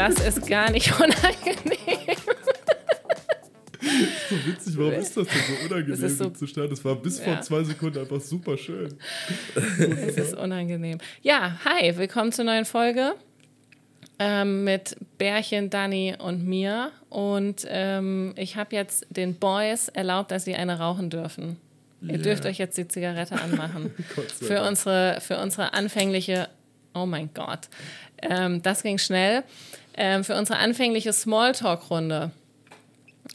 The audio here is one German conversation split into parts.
Das ist gar nicht unangenehm. so witzig, warum ist das denn so unangenehm das so, zu starten? Das war bis ja. vor zwei Sekunden einfach super schön. Es ist unangenehm. Ja, hi, willkommen zur neuen Folge ähm, mit Bärchen, Dani und mir. Und ähm, ich habe jetzt den Boys erlaubt, dass sie eine rauchen dürfen. Yeah. Ihr dürft euch jetzt die Zigarette anmachen. für, unsere, für unsere anfängliche, oh mein Gott, ähm, das ging schnell, ähm, für unsere anfängliche Smalltalk-Runde,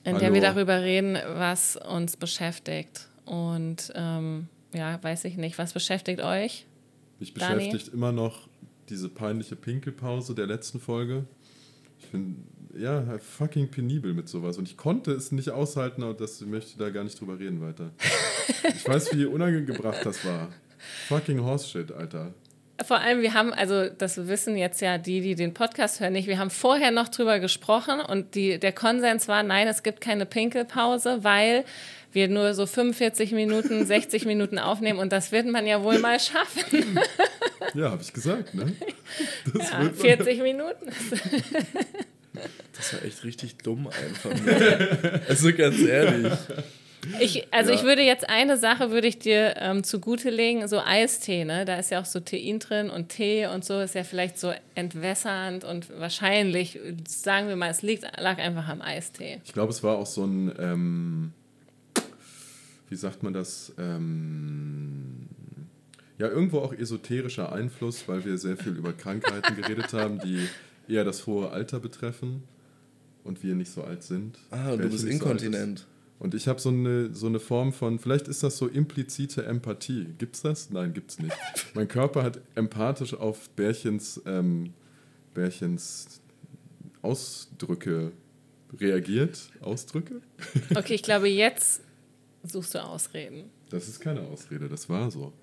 in Hallo. der wir darüber reden, was uns beschäftigt. Und ähm, ja, weiß ich nicht, was beschäftigt euch? Mich beschäftigt immer noch diese peinliche Pinkelpause der letzten Folge. Ich finde, ja, fucking penibel mit sowas. Und ich konnte es nicht aushalten, aber das möchte da gar nicht drüber reden weiter. ich weiß, wie unangebracht das war. Fucking Horseshit, Alter. Vor allem, wir haben, also das wissen jetzt ja die, die den Podcast hören, nicht. Wir haben vorher noch drüber gesprochen und die, der Konsens war, nein, es gibt keine Pinkelpause, weil wir nur so 45 Minuten, 60 Minuten aufnehmen und das wird man ja wohl mal schaffen. Ja, habe ich gesagt, ne? Ja, 40 Minuten. Das war echt richtig dumm einfach. Ne? Also ganz ehrlich. Ich, also ja. ich würde jetzt eine Sache würde ich dir ähm, zugute legen, so Eistee, ne? Da ist ja auch so Tein drin und Tee und so ist ja vielleicht so entwässernd und wahrscheinlich, sagen wir mal, es liegt, lag einfach am Eistee. Ich glaube, es war auch so ein, ähm, wie sagt man das, ähm, ja, irgendwo auch esoterischer Einfluss, weil wir sehr viel über Krankheiten geredet haben, die eher das hohe Alter betreffen und wir nicht so alt sind. Ah, und du bist inkontinent. So und ich habe so eine, so eine Form von, vielleicht ist das so implizite Empathie. Gibt's das? Nein, gibt's nicht. mein Körper hat empathisch auf Bärchens, ähm, Bärchens Ausdrücke reagiert. Ausdrücke? Okay, ich glaube, jetzt suchst du Ausreden. Das ist keine Ausrede, das war so.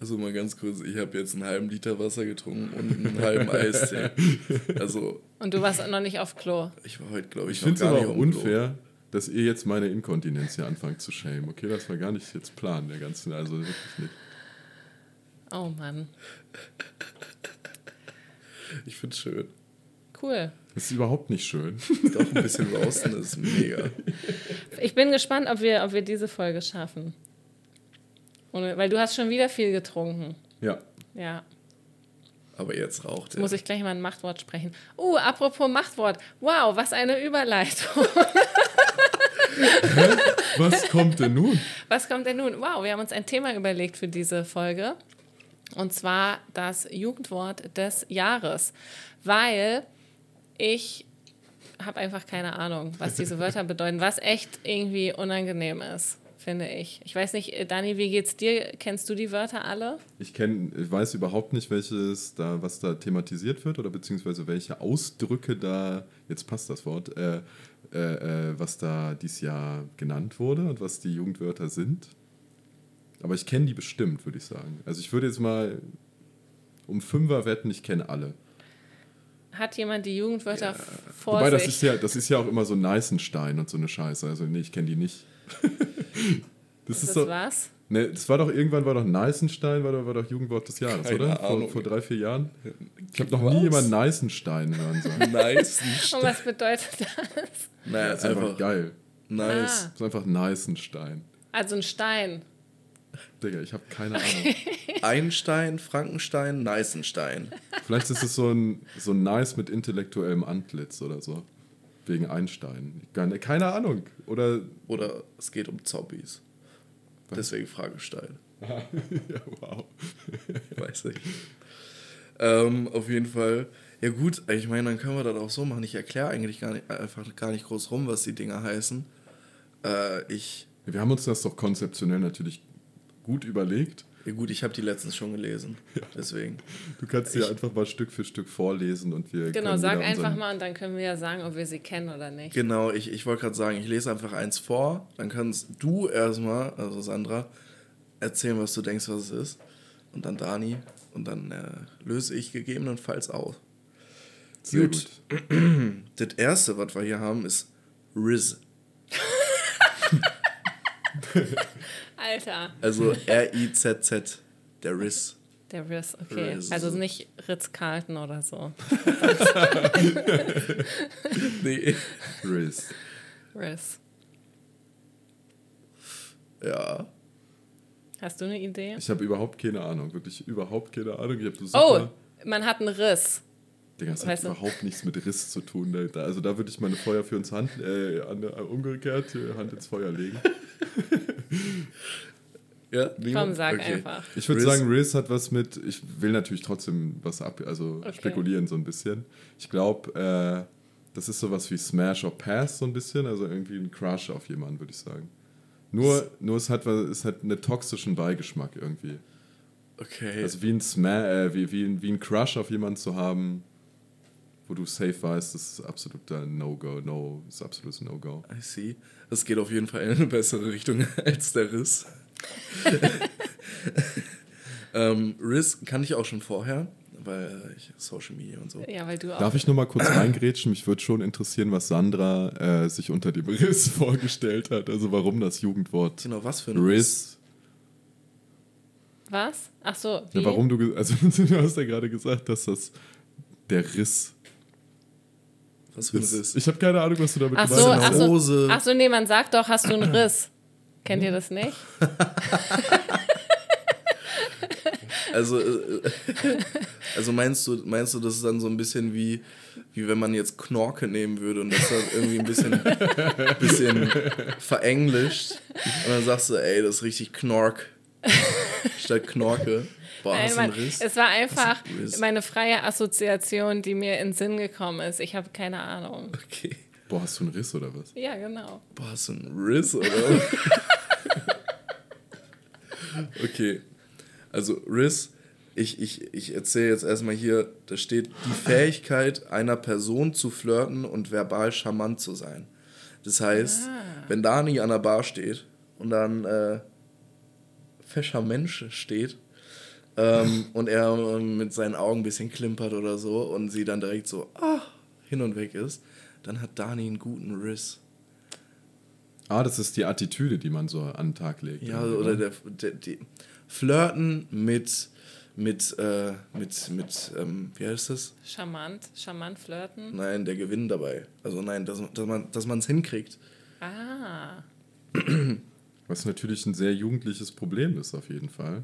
Also mal ganz kurz, ich habe jetzt einen halben Liter Wasser getrunken und einen halben Eistee. Also, und du warst noch nicht auf Klo? Ich war heute, glaube ich, ich noch gar nicht aber auch unfair, Klo. Dass ihr jetzt meine Inkontinenz hier anfangt zu schämen. Okay, das war gar nicht jetzt Plan der ganzen, also wirklich nicht. Oh Mann. Ich finde es schön. Cool. Das ist überhaupt nicht schön. Doch, ein bisschen draußen ist mega. Ich bin gespannt, ob wir, ob wir diese Folge schaffen. Ohne, weil du hast schon wieder viel getrunken. Ja. Ja. Aber jetzt raucht er. Muss ich gleich mal ein Machtwort sprechen. Uh, apropos Machtwort. Wow, was eine Überleitung. was kommt denn nun? Was kommt denn nun? Wow, wir haben uns ein Thema überlegt für diese Folge. Und zwar das Jugendwort des Jahres. Weil ich habe einfach keine Ahnung, was diese Wörter bedeuten, was echt irgendwie unangenehm ist finde ich. Ich weiß nicht, Dani, wie geht's dir? Kennst du die Wörter alle? Ich kenne, ich weiß überhaupt nicht, welches da, was da thematisiert wird oder beziehungsweise welche Ausdrücke da, jetzt passt das Wort, äh, äh, äh, was da dieses Jahr genannt wurde und was die Jugendwörter sind. Aber ich kenne die bestimmt, würde ich sagen. Also ich würde jetzt mal um Fünfer wetten, ich kenne alle. Hat jemand die Jugendwörter ja. vor Wobei, sich? das ist, ja, das ist ja auch immer so Neißenstein und so eine Scheiße. Also nee, ich kenne die nicht. das ist das so, was? Ne, das war doch irgendwann war doch Neißenstein, war doch, war doch Jugendwort des Jahres, Keine oder? Vor, vor, drei, vier Jahren. Ich habe noch was? nie jemand Neißenstein hören sollen. Neißenstein. Und was bedeutet das? Naja, das ist einfach, einfach geil. Nice. Ah. Das ist einfach Neißenstein. Also ein Stein. Digga, ich habe keine Ahnung. Einstein, Frankenstein, Neißenstein. Vielleicht ist es so ein, so ein Nice mit intellektuellem Antlitz oder so. Wegen Einstein. Keine Ahnung. Oder, Oder es geht um Zombies. Deswegen Fragestein. ja, wow. Weiß ich. Ähm, auf jeden Fall. Ja gut, ich meine, dann können wir das auch so machen. Ich erkläre eigentlich gar nicht, einfach gar nicht groß rum, was die Dinger heißen. Äh, ich. Wir haben uns das doch konzeptionell natürlich gut überlegt. Ja gut, ich habe die letztens schon gelesen. Ja. Deswegen. Du kannst sie einfach mal Stück für Stück vorlesen und wir. Genau, sag einfach mal und dann können wir ja sagen, ob wir sie kennen oder nicht. Genau, ich, ich wollte gerade sagen, ich lese einfach eins vor, dann kannst du erstmal, also Sandra, erzählen, was du denkst, was es ist. Und dann Dani. Und dann äh, löse ich gegebenenfalls auf. Sehr gut. gut. das erste, was wir hier haben, ist Riz. Alter. Also R-I-Z-Z, der Riz. Der Riss, okay. Riss. Also nicht Ritz-Carlton oder so. Nee. Riz. Riss. Ja. Hast du eine Idee? Ich habe überhaupt keine Ahnung, wirklich überhaupt keine Ahnung. Ich hab so Oh, super, man hat einen Riss. Digga, das hat weißt du- überhaupt nichts mit Riss zu tun. Da- Da, also da würde ich meine Feuer für uns Hand, äh, an, äh, umgekehrt äh, Hand ins Feuer legen. Ja, Komm, sag einfach. Ich würde sagen, Riz hat was mit. Ich will natürlich trotzdem was ab, also Okay. spekulieren so ein bisschen. Ich glaube, äh, das ist sowas wie Smash or Pass so ein bisschen, also irgendwie ein Crush auf jemanden, würde ich sagen. Nur, nur es hat was- es hat einen toxischen Beigeschmack irgendwie. Okay. Also wie ein Sma äh, wie, wie, ein- wie ein Crush auf jemanden zu haben, wo du safe weißt, das ist absoluter No-Go, no, ist absolutes No-Go. I see. Das geht auf jeden Fall in eine bessere Richtung als der Riss. ähm, Riss kannte ich auch schon vorher, weil ich Social Media und so. Ja, weil du auch. Darf ich nur mal kurz reingrätschen? Mich würde schon interessieren, was Sandra äh, sich unter dem Riss vorgestellt hat. Also warum das Jugendwort Genau, was für ein Riss? Was? Ach so, wie? Ja, warum du, also du hast ja gerade gesagt, dass das der Riss Was für ein. Riss? Ich habe keine Ahnung, was du damit Ach so, gemeint ach hast. so, Hose. ach so, nee, man sagt doch, hast du einen Riss. Kennt ihr das nicht? Also, äh, also meinst du, meinst du, das ist dann so ein bisschen wie, wie wenn man jetzt Knorke nehmen würde und das dann irgendwie ein bisschen, bisschen verenglischt und dann sagst du, ey, das ist richtig Knork statt Knorke. Boah, Nein, Riss? es war einfach meine freie Assoziation, die mir in den Sinn gekommen ist. Ich habe keine Ahnung. Okay. Boah, hast du einen Riss oder was? Ja, genau. Boah, hast du einen Riss, oder? okay. Also, Riss, ich, ich, ich erzähle jetzt erstmal hier, da steht die Fähigkeit einer Person zu flirten und verbal charmant zu sein. Das heißt, wenn Dani an der Bar steht und dann äh, fescher Mensch steht ähm, und er ähm, mit seinen Augen ein bisschen klimpert oder so und sie dann direkt so ah, hin und weg ist, dann hat Dani einen guten Riss. Ah, das ist die Attitüde, die man so an den Tag legt. Ja, oder ne? der, der, die Flirten mit, mit, äh, mit, mit ähm, wie heißt das? Charmant, charmant flirten. Nein, der Gewinn dabei. Also nein, dass, dass man dass man es hinkriegt. Ah, Was natürlich ein sehr jugendliches Problem ist, auf jeden Fall.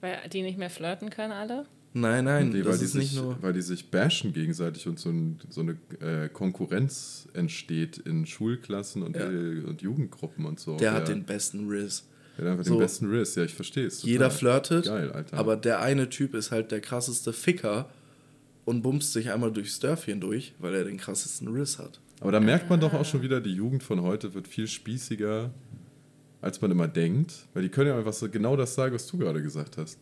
Weil die nicht mehr flirten können alle? Nein, nein, Nee, weil, das die ist sich, nicht nur. weil die sich bashen gegenseitig und so, ein, so eine äh, Konkurrenz entsteht in Schulklassen und, Ja. äh, und Jugendgruppen und so. Der hat Wer- den besten Riss. der hat einfach so- den besten Riss. Ja, ich verstehe es. Jeder flirtet, Geil, Alter. aber der eine Typ ist halt der krasseste Ficker und bumst sich einmal durchs Dörfchen durch, weil er den krassesten Riss hat. Aber da merkt man doch auch schon wieder, die Jugend von heute wird viel spießiger, als man immer denkt. Weil die können ja einfach so genau das sagen, was du gerade gesagt hast.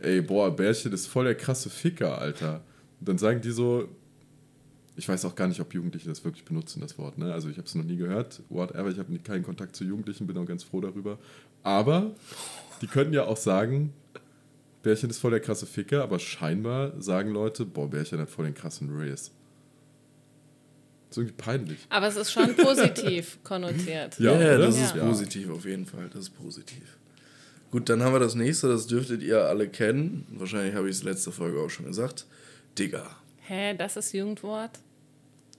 Ey, boah, Bärchen ist voll der krasse Ficker, Alter. Und dann sagen die so, ich weiß auch gar nicht, ob Jugendliche das wirklich benutzen, das Wort. Ne? Also ich habe es noch nie gehört, whatever, ich habe keinen Kontakt zu Jugendlichen, bin auch ganz froh darüber. Aber die könnten ja auch sagen, Bärchen ist voll der krasse Ficker, aber scheinbar sagen Leute, boah, Bärchen hat voll den krassen Race. Ist irgendwie peinlich. Aber es ist schon positiv konnotiert. Ja, Ja, oder? das ist Ja. positiv auf jeden Fall. Das ist positiv. Gut, dann haben wir das nächste, das dürftet ihr alle kennen. Wahrscheinlich habe ich es letzte Folge auch schon gesagt. Digga. Hä, das ist Jugendwort?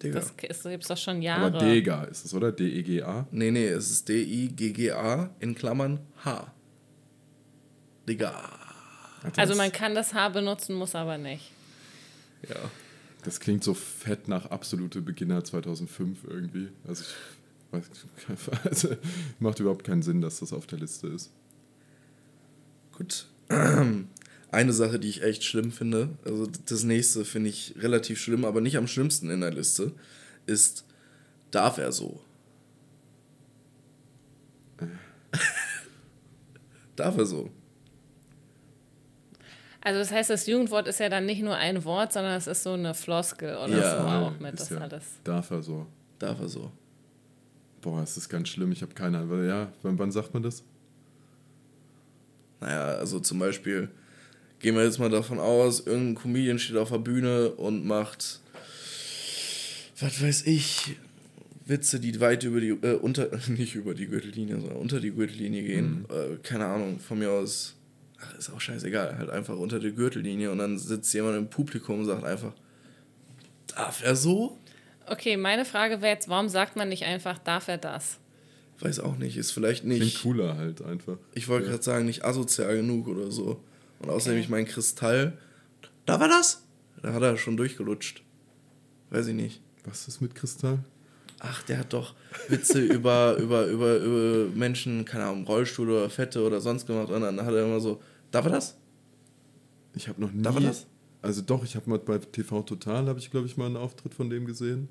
Digga. Das gibt es doch schon Jahre. Aber Dega ist es, oder? D-E-G-A? Nee, nee, es ist D-I-G-G-A in Klammern H. Digga. Alter, Also man kann das Haar benutzen, muss aber nicht. Ja. Das klingt so fett nach absolute Beginner 2005 irgendwie. Also ich weiß, also macht überhaupt keinen Sinn, dass das auf der Liste ist. Gut. Eine Sache, die ich echt schlimm finde, also das nächste finde ich relativ schlimm, aber nicht am schlimmsten in der Liste, ist, darf er so? darf er so? Also das heißt, das Jugendwort ist ja dann nicht nur ein Wort, sondern es ist so eine Floskel oder Ja, so auch Ist mit. Das ja- alles. Darf er so. Darf er so? Boah, es ist ganz schlimm. Ich habe keine Ahnung. Ja, wann, wann sagt man das? Naja, also zum Beispiel, gehen wir jetzt mal davon aus, irgendein Comedian steht auf der Bühne und macht, was weiß ich, Witze, die weit über die, äh, unter, nicht über die Gürtellinie, sondern unter die Gürtellinie gehen. Äh, keine Ahnung, von mir aus ach, ist auch scheißegal, halt einfach unter der Gürtellinie und dann sitzt jemand im Publikum und sagt einfach, darf er so? Okay, meine Frage wäre jetzt, warum sagt man nicht einfach, darf er das? Weiß auch nicht, ist vielleicht nicht. Klingt cooler halt einfach. Ich wollte gerade sagen, nicht asozial genug oder so. Und außerdem, Okay. ich mein Kristall, da war das? Da hat er schon durchgelutscht. Weiß ich nicht. Was ist mit Kristall? Ach, der hat doch Witze über, über, über, über Menschen, keine Ahnung, Rollstuhl oder Fette oder sonst gemacht. Und dann hat er immer so, darf er das? Ich habe noch nie. Darf er das? Also doch, ich habe mal bei TV Total, habe ich glaube ich mal einen Auftritt von dem gesehen.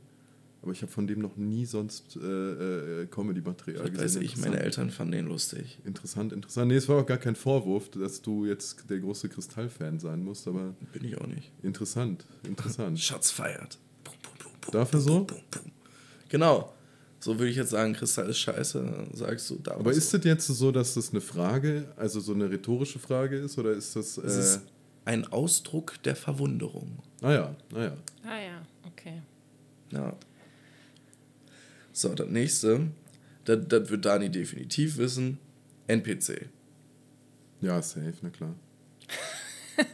Aber ich habe von dem noch nie sonst äh, äh, Comedy-Material Das weiß gesehen. ich, meine Eltern fanden den lustig. Interessant, interessant. Nee, es war auch gar kein Vorwurf, dass du jetzt der große Kristall-Fan sein musst, aber Bin ich auch nicht. interessant, interessant. Schatz feiert. Bum, bum, bum, bum, Dafür so? Genau. So würde ich jetzt sagen, Kristall ist scheiße. Sagst du, da Aber ist das jetzt so, dass das eine Frage, also so eine rhetorische Frage ist, oder ist das... Es Äh, ist ein Ausdruck der Verwunderung. naja, naja. Ah ja, okay. Ja. So, das nächste, das, das wird Dani definitiv wissen. NPC. Ja, safe, na klar.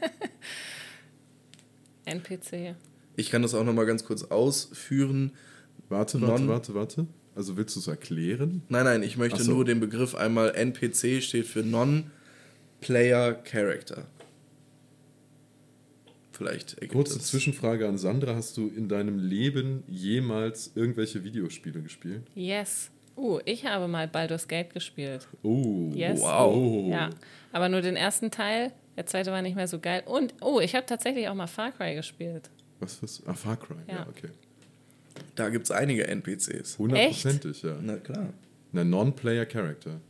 NPC. Ich kann das auch nochmal ganz kurz ausführen. Warte, warte, Non- warte, warte. Also willst du es erklären? Nein, nein, ich möchte so. nur den Begriff einmal NPC steht für Non-Player Character. Vielleicht Kurze das- Zwischenfrage an Sandra. Hast du in deinem Leben jemals irgendwelche Videospiele gespielt? Yes. Uh, ich habe mal Baldur's Gate gespielt. Oh, Yes. Wow. Oh. Ja, aber nur den ersten Teil. Der zweite war nicht mehr so geil. Und, oh, ich habe tatsächlich auch mal Far Cry gespielt. Was was? Ah, Far Cry. Ja, Ja. okay. Da gibt es einige NPCs. Hundertprozentig, ja. Na klar. Eine Non-Player Character.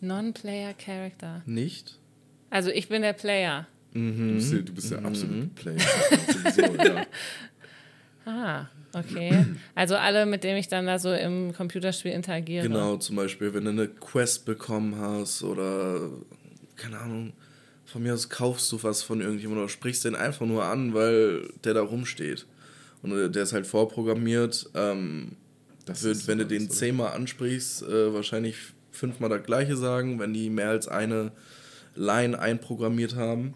Non-Player Character. Nicht? Also ich bin der Player. Du Mhm. bist ja, du bist ja absolut Player. sowieso, ja. Ah, okay. Also alle, mit denen ich dann da so im Computerspiel interagiere. Genau, zum Beispiel, wenn du eine Quest bekommen hast oder, keine Ahnung, von mir aus kaufst du was von irgendjemandem oder sprichst den einfach nur an, weil der da rumsteht. Und äh, der ist halt vorprogrammiert. Ähm, Das wird, wenn du den zehnmal ansprichst, äh, wahrscheinlich fünfmal das gleiche sagen, wenn die mehr als eine Line einprogrammiert haben.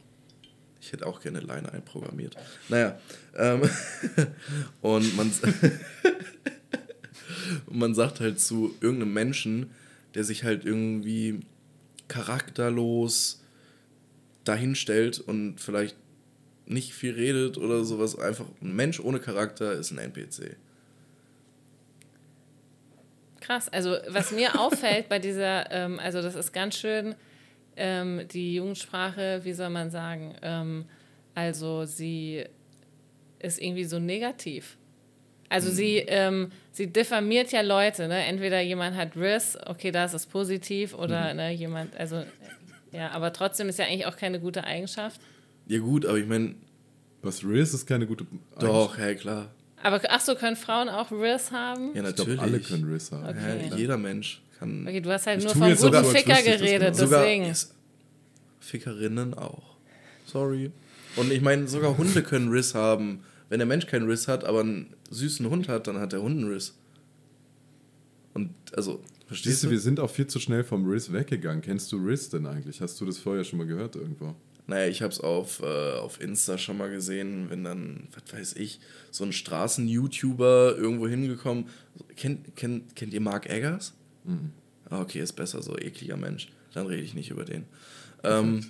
Ich hätte auch gerne Line einprogrammiert. Naja, ähm, und man, man sagt halt zu irgendeinem Menschen, der sich halt irgendwie charakterlos dahinstellt und vielleicht nicht viel redet oder sowas, einfach ein Mensch ohne Charakter ist ein NPC. Krass. Also was mir auffällt bei dieser, ähm, also das ist ganz schön ähm, die Jugendsprache, wie soll man sagen, ähm, also sie ist irgendwie so negativ. Also sie, ähm, sie diffamiert ja Leute, ne? Entweder jemand hat Riss, okay, da ist es positiv, oder ne, jemand, also ja, aber trotzdem ist ja eigentlich auch keine gute Eigenschaft. Ja gut, aber ich meine, Was Riz ist keine gute. doch, hey, klar. Aber ach so, können Frauen auch Riss haben? Ja, Ich natürlich. glaube, alle können Riz haben. Okay. Ja, jeder Mensch kann. Okay, du hast halt Ich nur vom guten Ficker geredet, sogar deswegen. Fickerinnen auch. Sorry. Und ich meine, sogar Hunde können Riss haben. Wenn der Mensch keinen Riss hat, aber einen süßen Hund hat, dann hat der Hund einen Riss. Und also, verstehst Siehst du, du? wir sind auch viel zu schnell vom Riz weggegangen. Kennst du Riz denn eigentlich? Hast du das vorher schon mal gehört irgendwo? Naja, ich habe es auf, äh, auf Insta schon mal gesehen, wenn dann, was weiß ich, so ein Straßen-YouTuber irgendwo hingekommen. Kennt, kennt, kennt ihr Mark Eggers? Ah, okay, ist besser, so ekliger Mensch. Dann rede ich nicht über den. Ähm,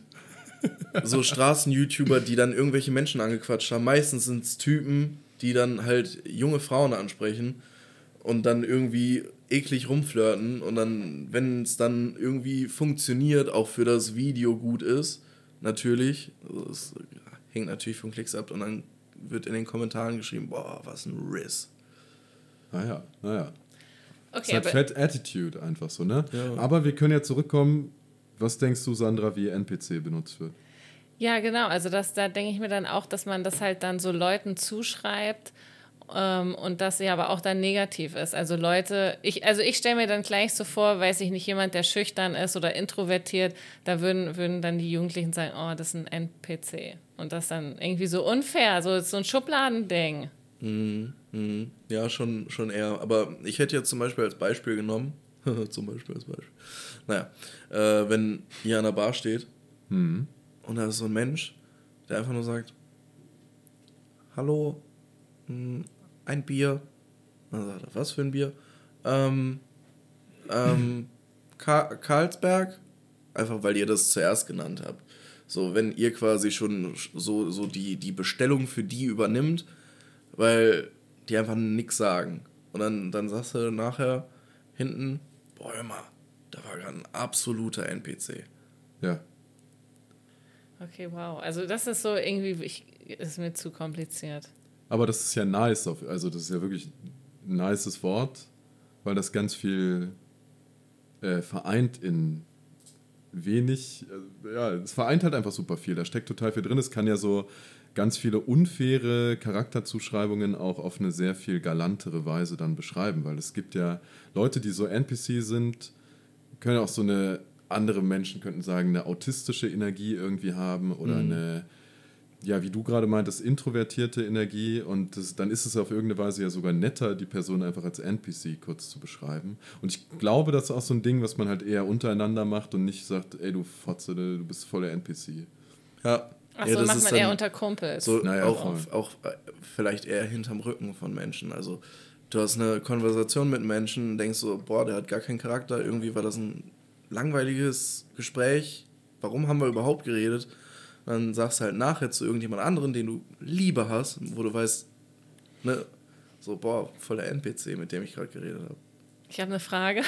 so Straßen-YouTuber, die dann irgendwelche Menschen angequatscht haben. Meistens sind es Typen, die dann halt junge Frauen ansprechen und dann irgendwie eklig rumflirten und dann, wenn es dann irgendwie funktioniert, auch für das Video gut ist, natürlich, also es hängt natürlich von Klicks ab und dann wird in den Kommentaren geschrieben, boah, was ein Riss. Naja, naja. Okay, hat aber Fat Attitude einfach so, ne? Ja. Aber wir können ja zurückkommen. Was denkst du, Sandra, wie NPC benutzt wird? Ja, genau. Also das, da denke ich mir dann auch, dass man das halt dann so Leuten zuschreibt ähm, und dass sie aber auch dann negativ ist. Also Leute, ich, also ich stelle mir dann gleich so vor, weiß ich nicht, jemand, der schüchtern ist oder introvertiert, da würden, würden dann die Jugendlichen sagen, oh, das ist ein NPC. Und das dann irgendwie so unfair, so, so ein Schubladending. Mhm, mhm. Ja, schon, schon eher. Aber ich hätte jetzt zum Beispiel als Beispiel genommen, zum Beispiel als Beispiel, naja, äh, wenn ihr an der Bar steht und da ist so ein Mensch, der einfach nur sagt, hallo, mh, ein Bier. Dann sagt er, was für ein Bier? Ähm, ähm, Ka Karlsberg, einfach weil ihr das zuerst genannt habt. So, wenn ihr quasi schon so, so die, die Bestellung für die übernimmt, weil die einfach nichts sagen. Und dann, dann sagst du nachher hinten, boah, da war gerade ein absoluter NPC. Ja. Okay, wow. Also das ist so irgendwie, ich, ist mir zu kompliziert. Aber das ist ja nice, also das ist ja wirklich ein nices Wort, weil das ganz viel äh, vereint in wenig, äh, ja, es vereint halt einfach super viel. Da steckt total viel drin. Es kann ja so ganz viele unfaire Charakterzuschreibungen auch auf eine sehr viel galantere Weise dann beschreiben, weil es gibt ja Leute, die so NPC sind, können auch so eine andere Menschen könnten sagen, eine autistische Energie irgendwie haben oder Mhm. eine, ja, wie du gerade meintest, introvertierte Energie und das, dann ist es auf irgendeine Weise ja sogar netter, die Person einfach als NPC kurz zu beschreiben. Und ich glaube, das ist auch so ein Ding, was man halt eher untereinander macht und nicht sagt, ey, du Fotze, du bist voller NPC. Ja. Achso, ja, das macht ist man eher unter Kumpels. So Naja, auch, voll. auch äh, vielleicht eher hinterm Rücken von Menschen. Also du hast eine Konversation mit Menschen, denkst so, boah, der hat gar keinen Charakter, irgendwie war das ein langweiliges Gespräch. Warum haben wir überhaupt geredet? Dann sagst du halt nachher zu irgendjemand anderen, den du lieber hast, wo du weißt, ne, so, boah, voll der NPC, mit dem ich gerade geredet habe. Ich habe eine Frage.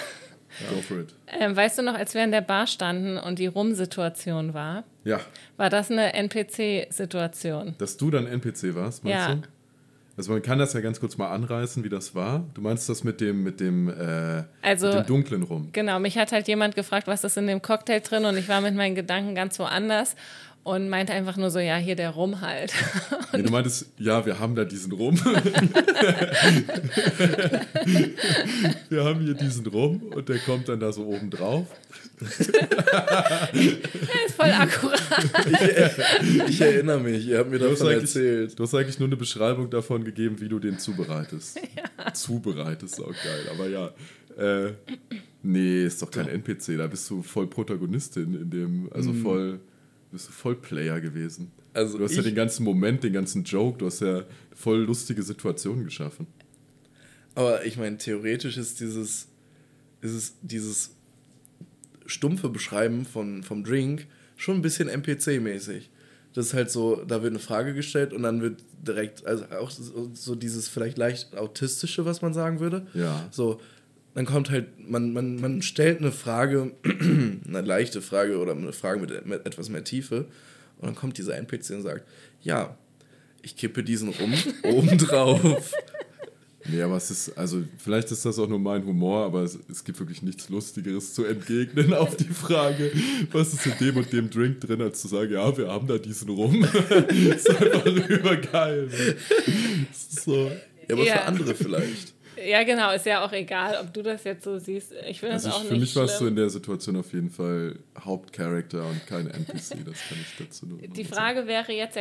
Go for it. Ähm, weißt du noch, als wir in der Bar standen und die Rum-Situation war, Ja, war das eine NPC-Situation? dass du dann NPC warst, meinst Ja. du? Also man kann das ja ganz kurz mal anreißen, wie das war. Du meinst das mit dem, mit dem, äh, Also- mit dem Dunklen rum. Genau, mich hat halt jemand gefragt, was ist in dem Cocktail drin und ich war mit meinen Gedanken ganz woanders und meinte einfach nur so, ja, hier der Rum halt. Nee, du meintest, ja, wir haben da diesen Rum. wir haben hier diesen Rum und der kommt dann da so oben drauf. ist voll akkurat. Ich erinnere mich, ihr habt mir Du hast, davon erzählt. du hast eigentlich nur eine Beschreibung davon gegeben, wie du den zubereitest. Zubereitest, auch geil. Aber ja, äh, nee, ist doch kein NPC. Da bist du voll Protagonistin in dem, also voll, bist du voll Player gewesen. Also Du hast ja den ganzen Moment, den ganzen Joke, du hast ja voll lustige Situationen geschaffen. Aber ich meine, theoretisch ist dieses, ist es dieses stumpfe Beschreiben von, vom Drink schon ein bisschen NPC-mäßig. Das ist halt so, da wird eine Frage gestellt und dann wird direkt, also auch so, so dieses vielleicht leicht autistische, was man sagen würde. Ja. So, dann kommt halt, man, man, man stellt eine Frage, eine leichte Frage oder eine Frage mit, mit etwas mehr Tiefe und dann kommt dieser NPC und sagt, ja, ich kippe diesen rum oben drauf. Nee, aber es ist, also vielleicht ist das auch nur mein Humor, aber es, es gibt wirklich nichts Lustigeres zu entgegnen auf die Frage, was ist in dem und dem Drink drin, als zu sagen, ja, wir haben da diesen rum. ist einfach übergeil. So. Ja, aber Ja. für andere vielleicht. Ja, genau, ist ja auch egal, ob du das jetzt so siehst. Ich finde das Also auch ich, für nicht mich warst du in der Situation auf jeden Fall Hauptcharakter und kein NPC, das kann ich dazu nur Die sagen. Frage wäre jetzt,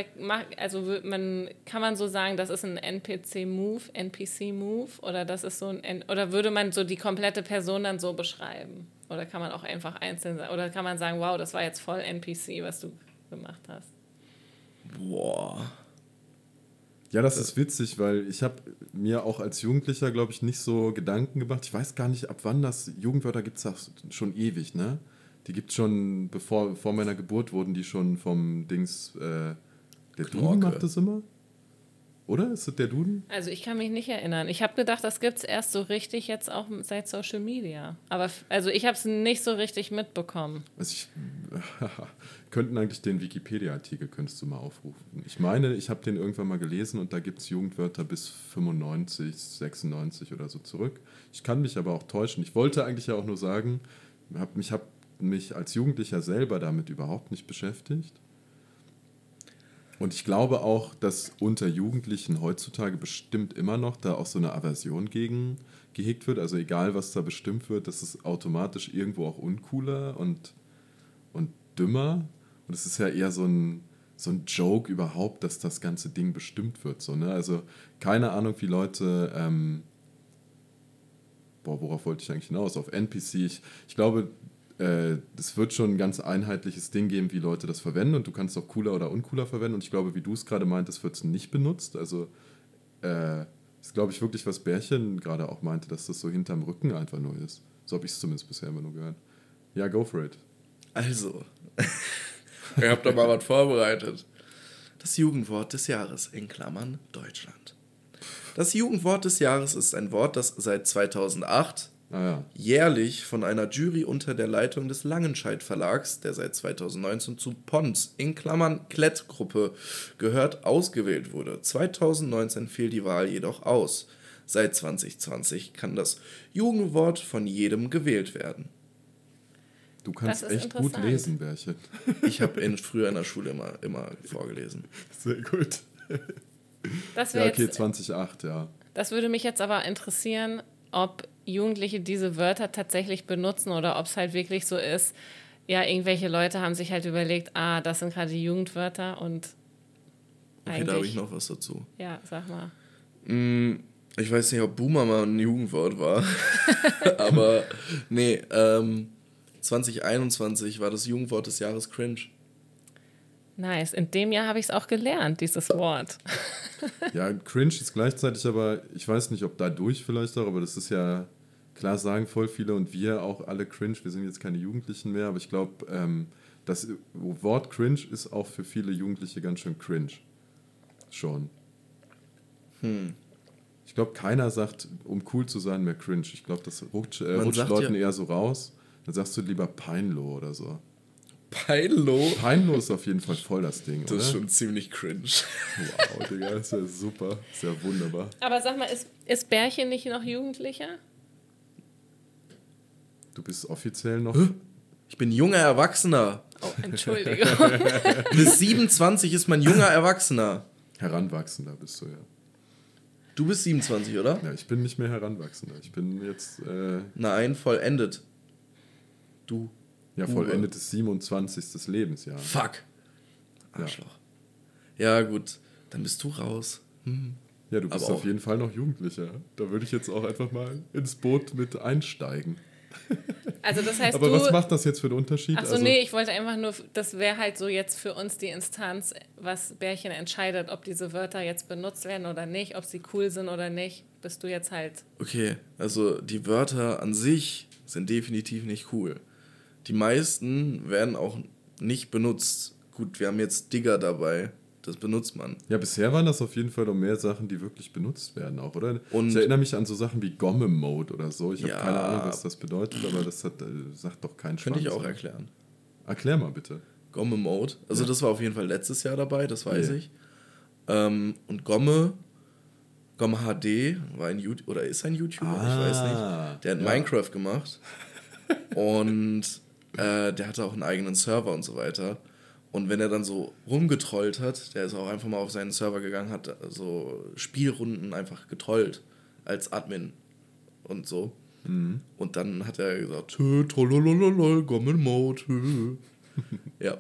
also man, kann man so sagen, das ist ein NPC-Move, NPC-Move oder das ist so ein, oder würde man so die komplette Person dann so beschreiben? Oder kann man auch einfach einzeln sagen, oder kann man sagen, wow, das war jetzt voll NPC, was du gemacht hast? Boah. Ja, das ist witzig, weil ich habe mir auch als Jugendlicher, glaube ich, nicht so Gedanken gemacht. Ich weiß gar nicht, ab wann das Jugendwörter gibt es schon ewig, ne? Die gibt es schon, bevor vor meiner Geburt wurden die schon vom Dings, äh, der Duden macht das immer? Oder? Ist das der Duden? Also ich kann mich nicht erinnern. Ich habe gedacht, das gibt es erst so richtig jetzt auch seit Social Media. Aber also ich habe es nicht so richtig mitbekommen. Also ich, könnten eigentlich den Wikipedia-Artikel, könntest du mal aufrufen. Ich meine, ich habe den irgendwann mal gelesen und da gibt es Jugendwörter bis 95, 96 oder so zurück. Ich kann mich aber auch täuschen. Ich wollte eigentlich ja auch nur sagen, hab mich habe mich als Jugendlicher selber damit überhaupt nicht beschäftigt. Und ich glaube auch, dass unter Jugendlichen heutzutage bestimmt immer noch da auch so eine Aversion gegen gehegt wird. Also egal, was da bestimmt wird, das ist automatisch irgendwo auch uncooler und, und dümmer. Und es ist ja eher so ein, so ein Joke überhaupt, dass das ganze Ding bestimmt wird. So, ne? Also keine Ahnung, wie Leute... Ähm, boah, worauf wollte ich eigentlich hinaus? Auf NPC. Ich, ich glaube, es wird schon ein ganz einheitliches Ding geben, wie Leute das verwenden und du kannst es auch cooler oder uncooler verwenden. Und ich glaube, wie du es gerade meintest, wird es nicht benutzt. Also äh, ist, glaube ich, wirklich, was Bärchen gerade auch meinte, dass das so hinterm Rücken einfach nur ist. So habe ich es zumindest bisher immer nur gehört. Ja, go for it. Also, ihr habt doch mal was vorbereitet. Das Jugendwort des Jahres in Klammern Deutschland. Das Jugendwort des Jahres ist ein Wort, das seit 2008 Ah ja. jährlich von einer Jury unter der Leitung des Langenscheidt Verlags, der seit 2019 zu Pons in Klammern Klettgruppe gehört, ausgewählt wurde. 2019 fiel die Wahl jedoch aus. Seit 2020 kann das Jugendwort von jedem gewählt werden. Du kannst echt gut lesen, Bärchen. Ich habe in, früher in der Schule immer, immer vorgelesen. Sehr gut. Das, Ja, okay, jetzt, 2008, ja. das würde mich jetzt aber interessieren, ob Jugendliche diese Wörter tatsächlich benutzen oder ob es halt wirklich so ist, ja, irgendwelche Leute haben sich halt überlegt, ah, das sind gerade die Jugendwörter und Okay, da habe ich noch was dazu. Ja, sag mal. Mm, Ich weiß nicht, ob Boomer mal ein Jugendwort war. Aber nee, ähm, 2021 war das Jugendwort des Jahres cringe. Nice. In dem Jahr habe ich es auch gelernt, dieses Wort. Ja, cringe ist gleichzeitig aber, ich weiß nicht, ob dadurch vielleicht auch, aber das ist ja, klar sagen voll viele und wir auch alle cringe, wir sind jetzt keine Jugendlichen mehr, aber ich glaube, ähm, das Wort cringe ist auch für viele Jugendliche ganz schön cringe. Schon. Hm. Ich glaube, keiner sagt, um cool zu sein, mehr cringe. Ich glaube, das rutscht, äh, rutscht Leuten ja- eher so raus. Dann sagst du lieber Peinlo oder so. Peinlo. Peinlo ist auf jeden Fall voll das Ding, Das oder? ist schon ziemlich cringe. Wow, Digga, ist ja super. Ist ja wunderbar. Aber sag mal, ist, ist Bärchen nicht noch Jugendlicher? Du bist offiziell noch. Ich bin junger Erwachsener. Oh, Entschuldigung. Bis 27 ist man junger Erwachsener. Heranwachsender bist du ja. Du bist 27, oder? Ja, ich bin nicht mehr Heranwachsender. Ich bin jetzt äh, Nein, vollendet. Du. ja Bube. vollendetes 27. Lebensjahr. Fuck. Ja. Arschloch. Ja, gut. Dann bist du raus. Hm. Ja, du bist Aber auf jeden Fall noch Jugendlicher. Da würde ich jetzt auch einfach mal ins Boot mit einsteigen. Also das heißt, Aber du... was macht das jetzt für einen Unterschied? Ach so, Also, nee, ich wollte einfach nur, das wäre halt so jetzt für uns die Instanz, was Bärchen entscheidet, ob diese Wörter jetzt benutzt werden oder nicht, ob sie cool sind oder nicht. Bist du jetzt halt. Okay, also die Wörter an sich sind definitiv nicht cool. Die meisten werden auch nicht benutzt. Gut, wir haben jetzt Digger dabei. Das benutzt man. Ja, bisher waren das auf jeden Fall noch mehr Sachen, die wirklich benutzt werden auch, oder? Und- ich erinnere mich an so Sachen wie Gomme-Mode oder so. Ich habe Ja. keine Ahnung, was das bedeutet, aber das hat, äh, sagt doch kein Könnte ich Schwanz, auch erklären. Erklär mal bitte. Gomme Mode. Also Ja. das war auf jeden Fall letztes Jahr dabei, das weiß Ja. ich. Ähm, und Gomme, Gomme HD war ein YouTube oder ist ein YouTuber, ich weiß Ah, nicht. Der hat ja. Minecraft gemacht und äh, der hatte auch einen eigenen Server und so weiter. Und wenn er dann so rumgetrollt hat, der ist auch einfach mal auf seinen Server gegangen, hat so Spielrunden einfach getrollt als Admin und so. Mhm. Und dann hat er gesagt, "Tö, trollolololol, Gomme Mode. tö." ja.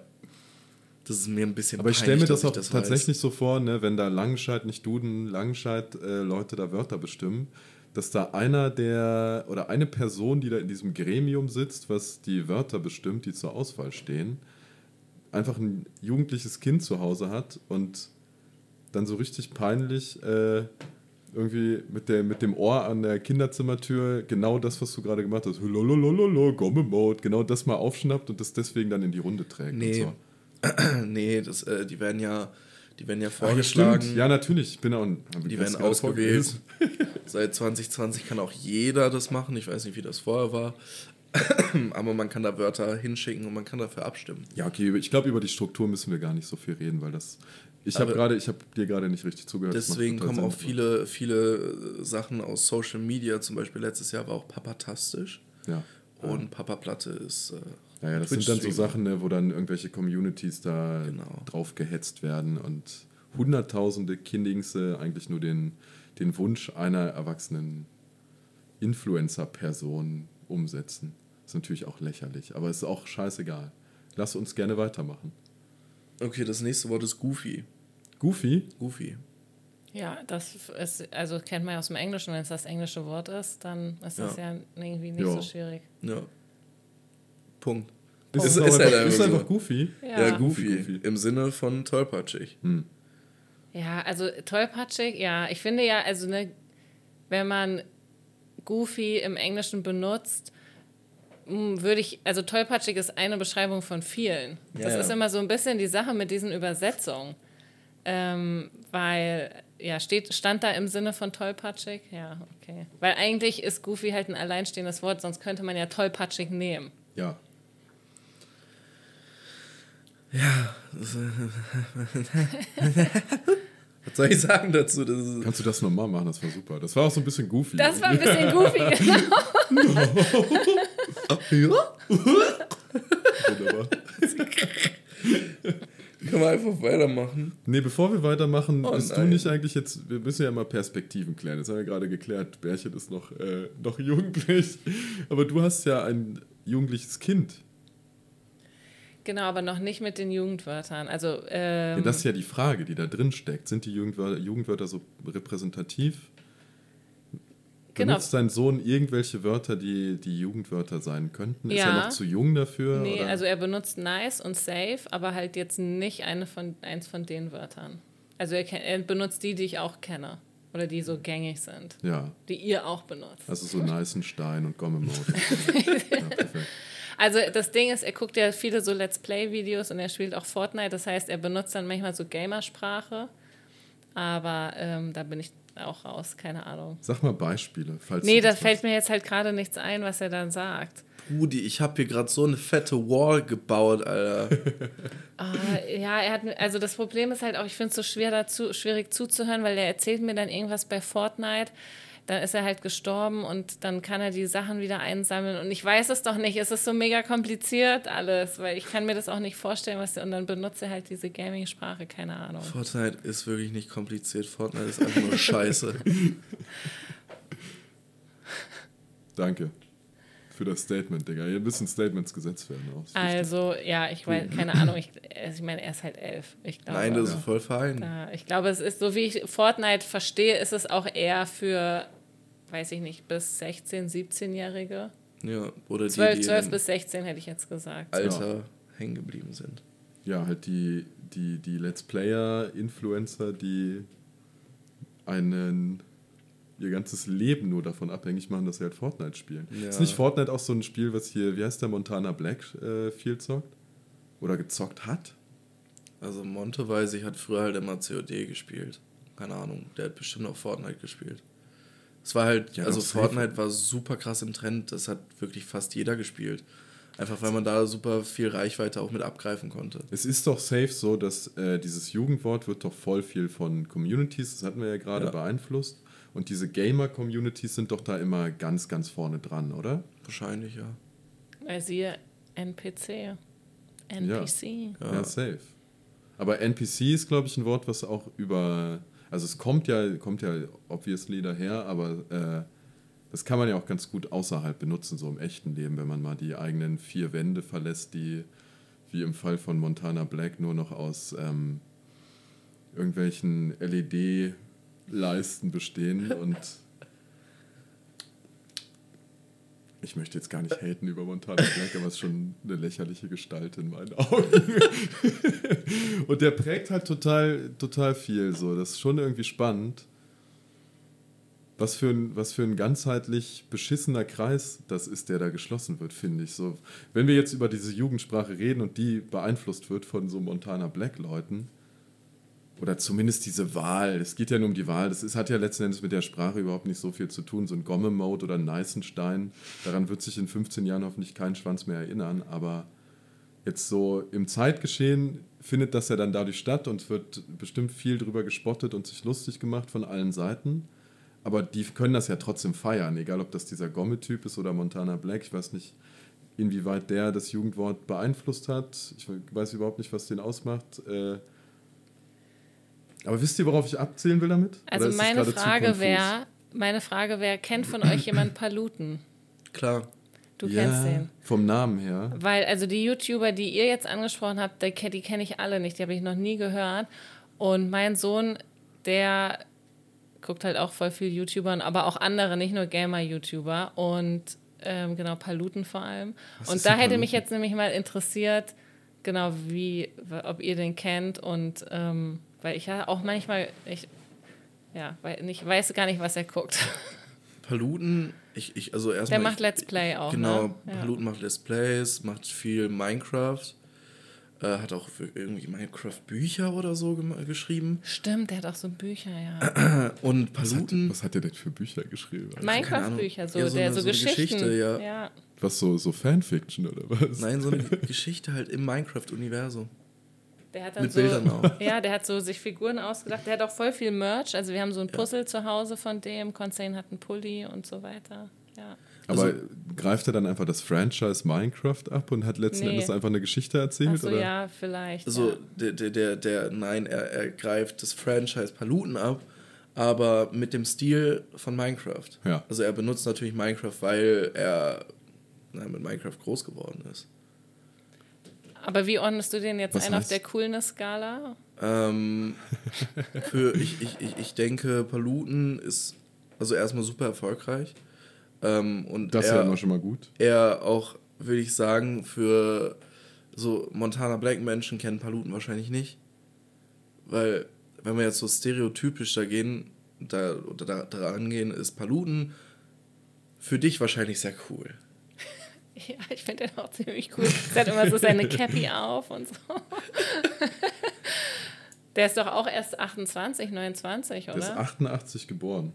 Das ist mir ein bisschen Aber ich stelle mir das auch ich tatsächlich so vor, ne, wenn da Langenscheid, nicht Duden, Langenscheid äh, Leute da Wörter bestimmen, dass da einer der oder eine Person, die da in diesem Gremium sitzt, was die Wörter bestimmt, die zur Auswahl stehen, einfach ein jugendliches Kind zu Hause hat und dann so richtig peinlich äh, irgendwie mit, der, mit dem Ohr an der Kinderzimmertür genau das, was du gerade gemacht hast, lololololo, Gomme Mode, genau das mal aufschnappt und das deswegen dann in die Runde trägt. Nee, so. nee, das, äh, die werden ja, die werden ja ja, vorgeschlagen. stimmt. Ja, natürlich. Ich bin auch. Die werden ausgewählt. Seit 2020 kann auch jeder das machen. Ich weiß nicht, wie das vorher war. Aber man kann da Wörter hinschicken und man kann dafür abstimmen. Ja, okay. Ich glaube, über die Struktur müssen wir gar nicht so viel reden, weil das. Ich habe gerade, ich habe dir gerade nicht richtig zugehört. Deswegen kommen auch viele, viele Sachen aus Social Media. Zum Beispiel letztes Jahr war auch Papatastisch. Ja. Und Papa Platte ist. Äh, Ja, ja, das sind dann so. Sachen, ne, wo dann irgendwelche Communities da Genau. drauf gehetzt werden und hunderttausende Kindingse eigentlich nur den, den Wunsch einer erwachsenen Influencer-Person umsetzen. ist natürlich auch lächerlich, aber ist auch scheißegal. Lass uns gerne weitermachen. Okay, das nächste Wort ist Goofy. Goofy? Goofy. Ja, das ist, also kennt man ja aus dem Englischen, wenn es das englische Wort ist, dann ist das ja, irgendwie nicht Ja. so schwierig. Ja. Punkt. Ist, Ist- es ist halt einfach, ist so. einfach goofy. Ja, Ja. goofy, Goofy. Im Sinne von tollpatschig. Ja, also tollpatschig, ja. Ich finde ja, also ne, wenn man Goofy im Englischen benutzt, würde ich, also tollpatschig ist eine Beschreibung von vielen. Ja, das ja. ist immer so ein bisschen die Sache mit diesen Übersetzungen. Ähm, weil, ja, steht, stand da im Sinne von tollpatschig? Ja, okay. Weil eigentlich ist Goofy halt ein alleinstehendes Wort, sonst könnte man ja tollpatschig nehmen. Ja. Was soll ich sagen dazu? Das ist, Kannst du das nochmal machen? Das war super. Das war auch so ein bisschen goofy. Das war ein bisschen Goofy, genau. ja? Wunderbar. Können wir einfach weitermachen? Nee, bevor wir weitermachen, Oh bist du nein. nicht eigentlich jetzt, wir müssen ja mal Perspektiven klären. Das haben wir gerade geklärt. Bärchen ist noch, äh, noch jugendlich. Aber du hast ja ein jugendliches Kind. Genau, aber noch nicht mit den Jugendwörtern. Also, ähm, Ja, das ist ja die Frage, die da drin steckt. Sind die Jugendwörter, Jugendwörter so repräsentativ? Genau. Benutzt dein Sohn irgendwelche Wörter, die die Jugendwörter sein könnten? Ist Ja. er noch zu jung dafür? Nee, oder? also er benutzt nice und safe, aber halt jetzt nicht eine von, eins von den Wörtern. Also er, er benutzt die, die ich auch kenne. Oder die so gängig sind. ja, Die ihr auch benutzt. also so Neißenstein und Gomme-Mode. ja, perfekt. Also das Ding ist, er guckt ja viele so Let's Play-Videos und er spielt auch Fortnite. Das heißt, er benutzt dann manchmal so Gamersprache. Aber ähm, da bin ich auch raus, keine Ahnung. Sag mal Beispiele, falls Nee, da das fällt mir jetzt halt gerade nichts ein, was er dann sagt. Brudi, ich habe hier gerade so eine fette Wall gebaut, Alter. Ah, ja, er hat, also das Problem ist halt auch, ich finde es so schwer dazu, schwierig zuzuhören, weil er erzählt mir dann irgendwas bei Fortnite, dann ist er halt gestorben und dann kann er die Sachen wieder einsammeln und ich weiß es doch nicht, es ist so mega kompliziert alles, weil ich kann mir das auch nicht vorstellen, was und dann benutzt er halt diese Gaming-Sprache, keine Ahnung. Fortnite ist wirklich nicht kompliziert. Fortnite ist einfach nur scheiße. Danke für das Statement, Digga. Hier müssen Statements gesetzt werden. Auch. Also, ja, ich weiß, keine Ahnung, ich, also ich meine, er ist halt elf. Ich glaube, Nein, das ist voll fein. Ja, ich glaube, es ist so, wie ich Fortnite verstehe, ist es auch eher für, weiß ich nicht, bis 16-, 17-Jährige. Ja, oder die, 12, die 12 im bis 16 hätte ich jetzt gesagt. Alter hängen geblieben sind. Ja, halt die, die, die Let's Player, Influencer, die einen ihr ganzes Leben nur davon abhängig machen, dass sie halt Fortnite spielen. Ja. Ist nicht Fortnite auch so ein Spiel, was hier, wie heißt der Montana Black äh, viel zockt? Oder gezockt hat? Also Monte weiß ich, hat früher halt immer COD gespielt. Keine Ahnung, der hat bestimmt auch Fortnite gespielt. Es war halt, Ja, also. Fortnite war super krass im Trend, das hat wirklich fast jeder gespielt. Einfach weil man da super viel Reichweite auch mit abgreifen konnte. Es ist doch safe so, dass äh, dieses Jugendwort wird doch voll viel von Communities, das hatten wir ja gerade Ja. beeinflusst. Und diese Gamer-Communities sind doch da immer ganz, ganz vorne dran, oder? Wahrscheinlich, ja. Weil siehe NPC. NPC. Ja. Ja, safe. Aber NPC ist, glaube ich, ein Wort, was auch über. Also es kommt ja, kommt ja obviously daher, aber äh, das kann man ja auch ganz gut außerhalb benutzen, so im echten Leben, wenn man mal die eigenen vier Wände verlässt, die wie im Fall von Montana Black nur noch aus ähm, irgendwelchen LED-Leisten bestehen und ich möchte jetzt gar nicht haten über Montana Black, aber es ist schon eine lächerliche Gestalt in meinen Augen. Und der prägt halt total, total viel. So. Das ist schon irgendwie spannend. Was für, ein, was für ein ganzheitlich beschissener Kreis das ist, der da geschlossen wird, finde ich. So, wenn wir jetzt über diese Jugendsprache reden und die beeinflusst wird von so Montana Black-Leuten, oder zumindest diese Wahl, es geht ja nur um die Wahl, das ist, hat ja letzten Endes mit der Sprache überhaupt nicht so viel zu tun. So ein Gomme-Mode oder ein Neißenstein, daran wird sich in 15 Jahren hoffentlich kein Schwanz mehr erinnern, aber jetzt so im Zeitgeschehen findet das ja dann dadurch statt und wird bestimmt viel drüber gespottet und sich lustig gemacht von allen Seiten. Aber die können das ja trotzdem feiern, egal ob das dieser Gomme-Typ ist oder Montana Black. Ich weiß nicht, inwieweit der das Jugendwort beeinflusst hat. Ich weiß überhaupt nicht, was den ausmacht. Äh, aber wisst ihr, worauf ich abzählen will damit? Also meine Frage wäre, meine Frage wäre, kennt von euch jemand Paluten? Klar. Du ja, kennst den. Vom Namen her. Weil, also die YouTuber, die ihr jetzt angesprochen habt, die, die kenne ich alle nicht, die habe ich noch nie gehört. Und mein Sohn, der guckt halt auch voll viel YouTubern, aber auch andere, nicht nur Gamer-YouTuber. Und ähm, genau, Paluten vor allem. Was und da hätte mich Paluten? jetzt nämlich mal interessiert, genau, wie, ob ihr den kennt und ähm, weil ich ja auch manchmal, ich, ja, weil ich weiß gar nicht, was er guckt. Paluten, ich, ich also erstmal. Der macht ich, Let's Play auch, Genau, ne? Ja. Paluten macht Let's Plays, macht viel Minecraft. Äh, hat auch für irgendwie Minecraft-Bücher oder so geschrieben. Stimmt, der hat auch so Bücher, ja. Und Was hat, Paluten. was hat der denn für Bücher geschrieben? keine Minecraft-Bücher, so, Ja, so der so, so Geschichten. Geschichte, ja. ja. Was so, so Fanfiction oder was? Nein, so eine Geschichte halt im Minecraft-Universum. Der hat dann Mit so, Bildern auch. Ja, der hat so sich Figuren ausgedacht. Der hat auch voll viel Merch. Also wir haben so ein Puzzle zu Hause von dem. Consane hat einen Pulli und so weiter. Ja. Aber Also- greift er dann einfach das Franchise Minecraft ab und hat letzten Nee. Endes einfach eine Geschichte erzählt? Achso, oder? ja, vielleicht. Also ja. der, der, der, der nein, er, er greift das Franchise Paluten ab, aber mit dem Stil von Minecraft. Ja. Also er benutzt natürlich Minecraft, weil er na, mit Minecraft groß geworden ist. Aber wie ordnest du den jetzt Was ein auf heißt- der Coolness-Skala? Ähm, für ich, ich, ich, ich denke, Paluten ist also erstmal super erfolgreich. Ähm, und Das ist ja immer schon mal gut. er auch, würde ich sagen, für so Montana Black Menschen kennen Paluten wahrscheinlich nicht. Weil, wenn wir jetzt so stereotypisch da gehen, da, oder da, da rangehen, ist Paluten für dich wahrscheinlich sehr cool. Ja, ich finde den auch ziemlich cool. Er hat immer so seine Cappy auf und so. Der ist doch auch erst 28, 29, Der ist oder? 88 geboren.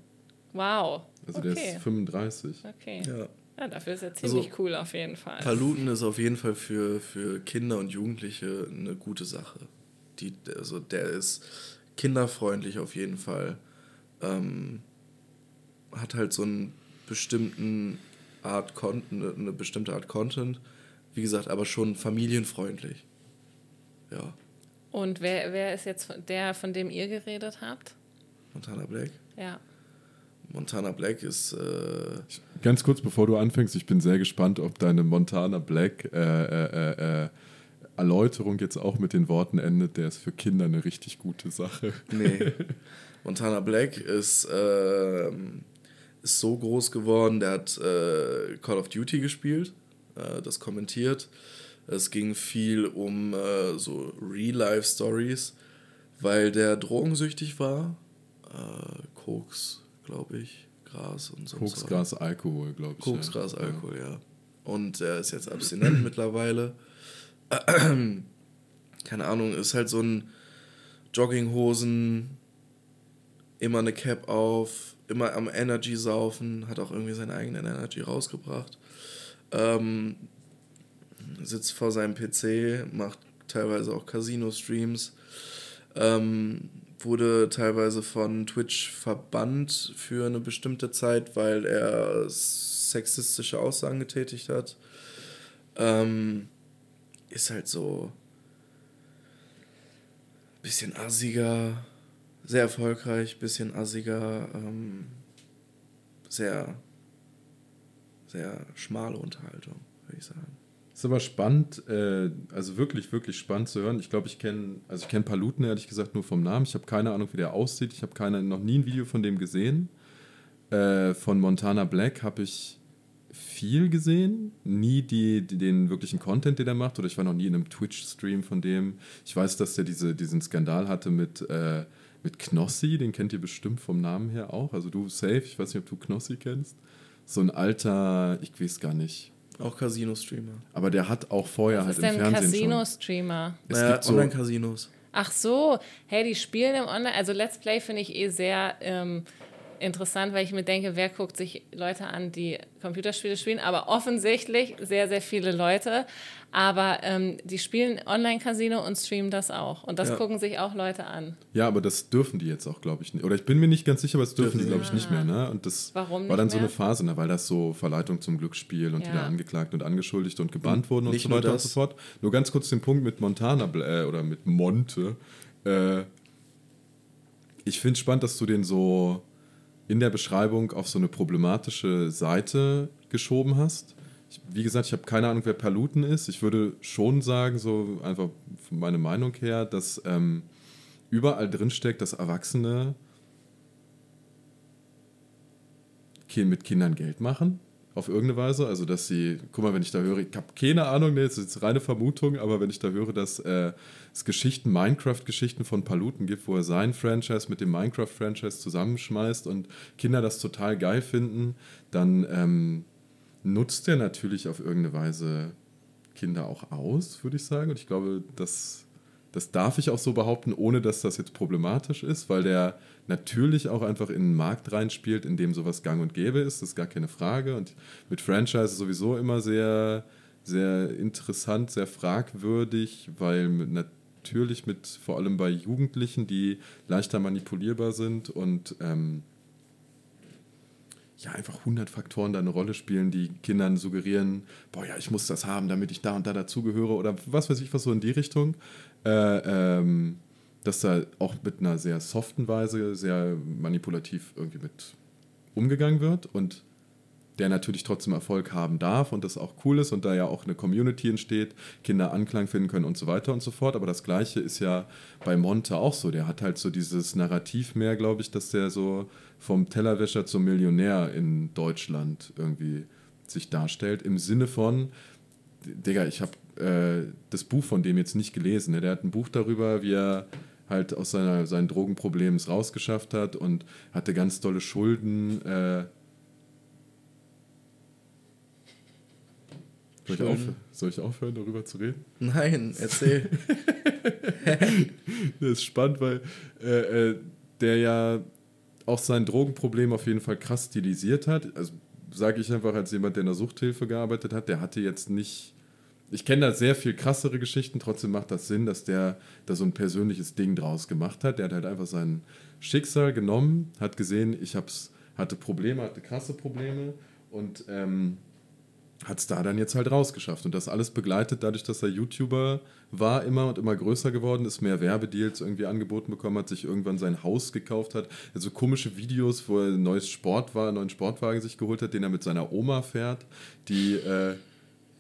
Wow. Also der okay. ist 35. Okay. Ja. Ja, dafür ist er Also- ziemlich cool auf jeden Fall. Paluten ist auf jeden Fall für, für Kinder und Jugendliche eine gute Sache. Die, also der ist kinderfreundlich auf jeden Fall. Ähm, hat halt so einen bestimmten Art Content, eine bestimmte Art Content. Wie gesagt, aber schon familienfreundlich. Ja, Und wer, wer ist jetzt der, von dem ihr geredet habt? Montana Black. Ja. Montana Black ist äh, Ganz kurz, bevor du anfängst, ich bin sehr gespannt, ob deine Montana Black äh, äh, äh, äh, Erläuterung jetzt auch mit den Worten endet, der ist für Kinder eine richtig gute Sache. Nee. Montana Black ist, ähm, ist so groß geworden, der hat äh, Call of Duty gespielt, äh, das kommentiert. Es ging viel um äh, so Real-Life-Stories, weil der drogensüchtig war. Äh, Koks, glaube ich, Gras und so. Koks, Gras, Alkohol, glaube ich. Koks, ja. Gras, Alkohol, ja. Und er ist jetzt abstinent mittlerweile. Keine Ahnung, ist halt so ein Jogginghosen, immer eine Cap auf, immer am Energy saufen, hat auch irgendwie seine eigene Energy rausgebracht. Ähm, sitzt vor seinem PC, macht teilweise auch Casino-Streams. Ähm, wurde teilweise von Twitch verbannt für eine bestimmte Zeit, weil er sexistische Aussagen getätigt hat. Ähm, ist halt so bisschen assiger, sehr erfolgreich, bisschen assiger, ähm, sehr, sehr schmale Unterhaltung, würde ich sagen. Ist aber spannend, äh, also wirklich, wirklich spannend zu hören. Ich glaube, ich kenne, also ich kenne Paluten ehrlich gesagt nur vom Namen. Ich habe keine Ahnung, wie der aussieht. Ich habe keine, noch nie ein Video von dem gesehen. Äh, von Montana Black habe ich viel gesehen, nie die, die, den wirklichen Content, den er macht, oder ich war noch nie in einem Twitch-Stream von dem. Ich weiß, dass der diese, diesen Skandal hatte mit, äh, mit Knossi, den kennt ihr bestimmt vom Namen her auch. Also du safe, ich weiß nicht, ob du Knossi kennst. So ein alter, ich weiß gar nicht. Auch Casino-Streamer. Aber der hat auch vorher Was halt ist im denn ein Fernsehen schon. Casino-Streamer? Es naja, gibt so- Online-Casinos. Ach so, hey, die spielen im Online, also Let's Play finde ich eh sehr ähm, interessant, weil ich mir denke, wer guckt sich Leute an, die Computerspiele spielen, aber offensichtlich sehr, sehr viele Leute, aber ähm, die spielen Online-Casino und streamen das auch und das Ja. gucken sich auch Leute an. Ja, aber das dürfen die jetzt auch, glaube ich, nicht. Oder ich bin mir nicht ganz sicher, aber das dürfen Dürfen die, glaube ich, nicht mehr. Ne? Und das Warum war dann so eine Phase, ne? weil das so Verleitung zum Glücksspiel und die Ja. da angeklagt und angeschuldigt und gebannt wurden und Nicht so weiter und so fort. Nur ganz kurz den Punkt mit Montana äh, oder mit Monte. Äh, ich finde es spannend, dass du den so in der Beschreibung auf so eine problematische Seite geschoben hast. Ich, wie gesagt, ich habe keine Ahnung, wer Paluten ist. Ich würde schon sagen, so einfach von meiner Meinung her, dass ähm, überall drin steckt, dass Erwachsene mit Kindern Geld machen. Auf irgendeine Weise. Also, dass sie, guck mal, wenn ich da höre, ich habe keine Ahnung, nee, das ist jetzt reine Vermutung, aber wenn ich da höre, dass äh, es Geschichten, Minecraft-Geschichten von Paluten gibt, wo er sein Franchise mit dem Minecraft-Franchise zusammenschmeißt und Kinder das total geil finden, dann ähm, nutzt er natürlich auf irgendeine Weise Kinder auch aus, würde ich sagen. Und ich glaube, das, das darf ich auch so behaupten, ohne dass das jetzt problematisch ist, weil der natürlich auch einfach in einen Markt reinspielt, in dem sowas gang und gäbe ist. Das ist gar keine Frage. Und mit Franchise sowieso immer sehr, sehr interessant, sehr fragwürdig, weil mit, natürlich mit, vor allem bei Jugendlichen, die leichter manipulierbar sind und ähm, ja, einfach 100 Faktoren da eine Rolle spielen, die Kindern suggerieren, boah, ja, ich muss das haben, damit ich da und da dazugehöre oder was weiß ich, was so in die Richtung. Äh, ähm, dass da auch mit einer sehr soften Weise sehr manipulativ irgendwie mit umgegangen wird und der natürlich trotzdem Erfolg haben darf und das auch cool ist und da ja auch eine Community entsteht, Kinder Anklang finden können und so weiter und so fort. Aber das Gleiche ist ja bei Monte auch so. Der hat halt so dieses Narrativ mehr, glaube ich, dass der so vom Tellerwäscher zum Millionär in Deutschland irgendwie sich darstellt. Im Sinne von, Digga, ich habe äh, das Buch von dem jetzt nicht gelesen. Ne? Der hat ein Buch darüber, wie er halt aus seiner, seinen Drogenproblemen es rausgeschafft hat und hatte ganz tolle Schulden. Äh, soll, ich aufhören, soll ich aufhören, darüber zu reden? Nein, erzähl. das ist spannend, weil äh, äh, der ja auch sein Drogenproblem auf jeden Fall krass stilisiert hat. Also sage ich einfach als jemand, der in der Suchthilfe gearbeitet hat, der hatte jetzt nicht ich kenne da sehr viel krassere Geschichten, trotzdem macht das Sinn, dass der da so ein persönliches Ding draus gemacht hat. Der hat halt einfach sein Schicksal genommen, hat gesehen, ich hab's, hatte Probleme, hatte krasse Probleme und ähm, hat es da dann jetzt halt rausgeschafft. Und das alles begleitet dadurch, dass er YouTuber war immer und immer größer geworden ist, mehr Werbedeals irgendwie angeboten bekommen hat, sich irgendwann sein Haus gekauft hat. Also komische Videos, wo er ein neues Sportwagen, einen neuen Sportwagen sich geholt hat, den er mit seiner Oma fährt, die äh,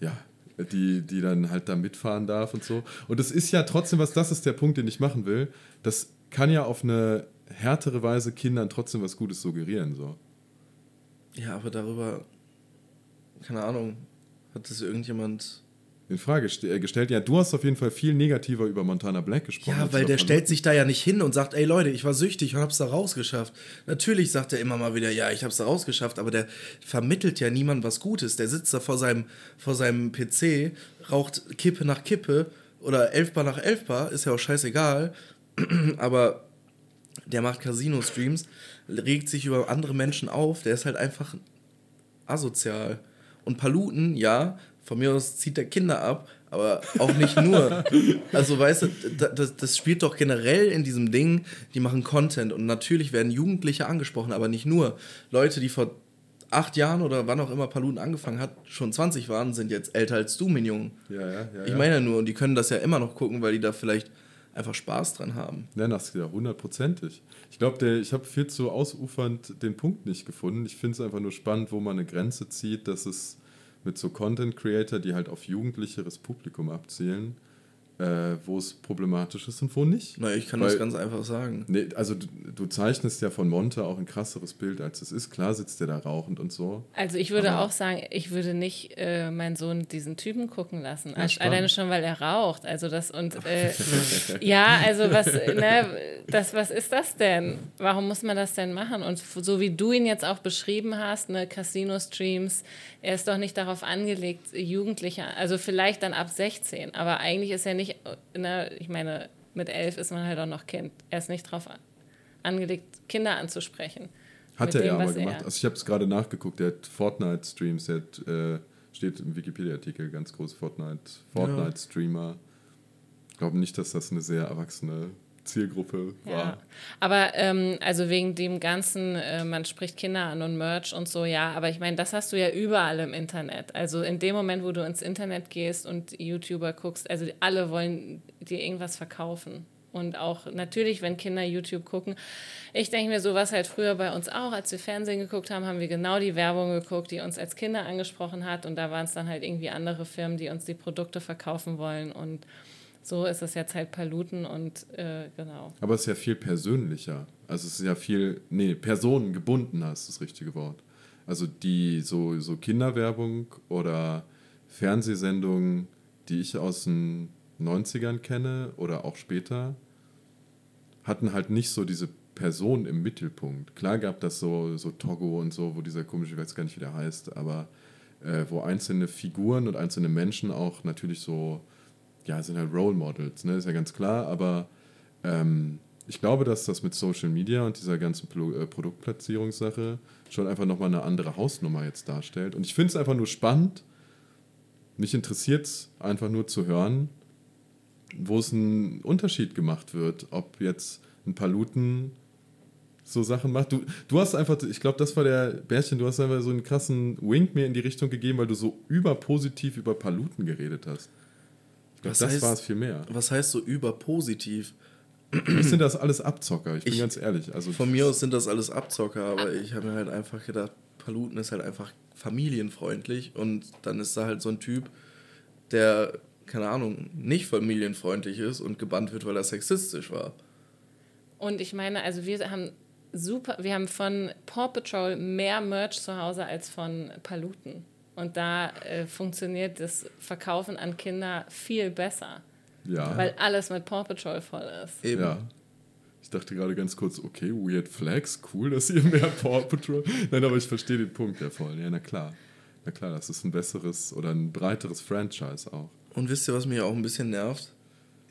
ja die, die dann halt da mitfahren darf und so. Und es ist ja trotzdem was, das ist der Punkt, den ich machen will. Das kann ja auf eine härtere Weise Kindern trotzdem was Gutes suggerieren. So. Ja, aber darüber, keine Ahnung, hat das irgendjemand in Frage äh, gestellt. Ja, du hast auf jeden Fall viel negativer über Montana Black gesprochen. Ja, weil der stellt sich da ja nicht hin und sagt, ey Leute, ich war süchtig und hab's da rausgeschafft. Natürlich sagt er immer mal wieder, ja, ich hab's da rausgeschafft, aber der vermittelt ja niemand was Gutes. Der sitzt da vor seinem, vor seinem PC, raucht Kippe nach Kippe oder Elfbar nach Elfbar, ist ja auch scheißegal. aber der macht Casino-Streams, regt sich über andere Menschen auf, der ist halt einfach asozial. Und Paluten, ja, von mir aus zieht der Kinder ab, aber auch nicht nur. also, weißt du, das, das spielt doch generell in diesem Ding, die machen Content und natürlich werden Jugendliche angesprochen, aber nicht nur. Leute, die vor acht Jahren oder wann auch immer Paluten angefangen hat, schon 20 waren, sind jetzt älter als du, mein Junge. Ja, ja, ja. Ich meine ja nur, und die können das ja immer noch gucken, weil die da vielleicht einfach Spaß dran haben. Ja, das ist ja hundertprozentig. Ich glaube, ich habe viel zu ausufernd den Punkt nicht gefunden. Ich finde es einfach nur spannend, wo man eine Grenze zieht, dass es mit so Content Creator, die halt auf jugendlicheres Publikum abzielen, äh, wo es problematisch ist und wo nicht. Naja, ich kann Weil, das ganz einfach sagen. Nee, also du, du, zeichnest ja von Monte auch ein krasseres Bild, als es ist. Klar sitzt der da rauchend und so. Also ich würde auch sagen, ich würde nicht äh, meinen Sohn diesen Typen gucken lassen. Ja, alleine schon, weil er raucht. Also das und äh, ja, also was, ne, das, was ist das denn? Warum muss man das denn machen? Und so wie du ihn jetzt auch beschrieben hast, ne, Casino-Streams, er ist doch nicht darauf angelegt, Jugendliche, also vielleicht dann ab 16, aber eigentlich ist er nicht, ne, ich meine, mit elf ist man halt auch noch Kind. Er ist nicht darauf angelegt, Kinder anzusprechen. Hat er dem, ja aber gemacht. Er also ich habe es gerade nachgeguckt, der hat Fortnite-Streams, der hat, äh, steht im Wikipedia-Artikel, ganz groß Fortnite-Streamer. Fortnite ich glaube nicht, dass das eine sehr erwachsene Zielgruppe war. Ja. Aber ähm, also wegen dem ganzen, äh, man spricht Kinder an und Merch und so, ja, aber ich meine, das hast du ja überall im Internet. Also in dem Moment, wo du ins Internet gehst und YouTuber guckst, also alle wollen dir irgendwas verkaufen. Und auch natürlich, wenn Kinder YouTube gucken. Ich denke mir, so was halt früher bei uns auch, als wir Fernsehen geguckt haben, haben wir genau die Werbung geguckt, die uns als Kinder angesprochen hat. Und da waren es dann halt irgendwie andere Firmen, die uns die Produkte verkaufen wollen. Und so ist es jetzt halt Paluten und äh, genau. Aber es ist ja viel persönlicher. Also es ist ja viel, nee, personengebundener ist das richtige Wort. Also die so, so Kinderwerbung oder Fernsehsendungen, die ich aus den 90ern kenne oder auch später, hatten halt nicht so diese Person im Mittelpunkt. Klar gab das so, so Togo und so, wo dieser komische, ich weiß gar nicht, wie der heißt, aber äh, wo einzelne Figuren und einzelne Menschen auch natürlich so, ja, sind halt Role Models, ne, ist ja ganz klar, aber ähm, ich glaube, dass das mit Social Media und dieser ganzen Pro äh, Produktplatzierungssache schon einfach nochmal eine andere Hausnummer jetzt darstellt. Und ich finde es einfach nur spannend. Mich interessiert es einfach nur zu hören, wo es ein Unterschied gemacht wird, ob jetzt ein Paluten so Sachen macht. Du, du hast einfach, ich glaube, das war der Bärchen, du hast einfach so einen krassen Wink mir in die Richtung gegeben, weil du so überpositiv über Paluten geredet hast. Ich glaube, das war es viel mehr. Was heißt so überpositiv? Ich sind das alles Abzocker, ich bin ich, ganz ehrlich. Also von mir aus sind das alles Abzocker, aber ich habe mir halt einfach gedacht, Paluten ist halt einfach familienfreundlich und dann ist da halt so ein Typ, der, keine Ahnung, nicht familienfreundlich ist und gebannt wird, weil er sexistisch war. Und ich meine, also wir haben super, wir haben von Paw Patrol mehr Merch zu Hause als von Paluten. Und da äh, funktioniert das Verkaufen an Kinder viel besser. Ja. Weil alles mit Paw Patrol voll ist. Eben. Ja. Ich dachte gerade ganz kurz, okay, Weird Flags, cool, dass ihr mehr Paw Patrol. Nein, aber ich verstehe den Punkt ja voll. Ja, na klar. Na klar, das ist ein besseres oder ein breiteres Franchise auch. Und wisst ihr, was mich auch ein bisschen nervt?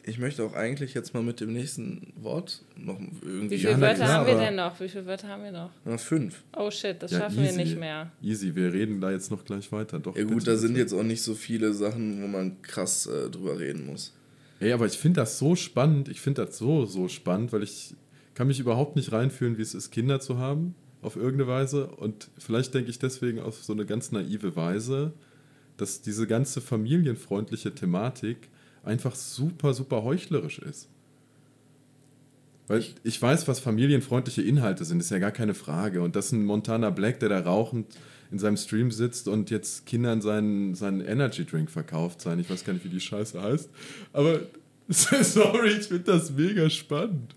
Ich möchte auch eigentlich jetzt mal mit dem nächsten Wort noch irgendwie. Wie viele Wörter haben wir denn noch? Wie viele Wörter haben wir noch? Na, fünf. Oh shit, das ja, schaffen easy, wir nicht mehr. Easy, wir reden da jetzt noch gleich weiter. Doch, ja, gut, da sind jetzt auch nicht so viele Sachen, wo man krass äh, drüber reden muss. Ey, aber ich finde das so spannend. Ich finde das so, so spannend, weil ich kann mich überhaupt nicht reinfühlen, wie es ist, Kinder zu haben, auf irgendeine Weise. Und vielleicht denke ich deswegen auf so eine ganz naive Weise, dass diese ganze familienfreundliche Thematik einfach super, super heuchlerisch ist. Weil ich weiß, was familienfreundliche Inhalte sind, ist ja gar keine Frage. Und dass ein Montana Black, der da rauchend in seinem Stream sitzt und jetzt Kindern seinen, seinen Energy Drink verkauft sein. Ich weiß gar nicht, wie die Scheiße heißt. Aber sorry, ich finde das mega spannend.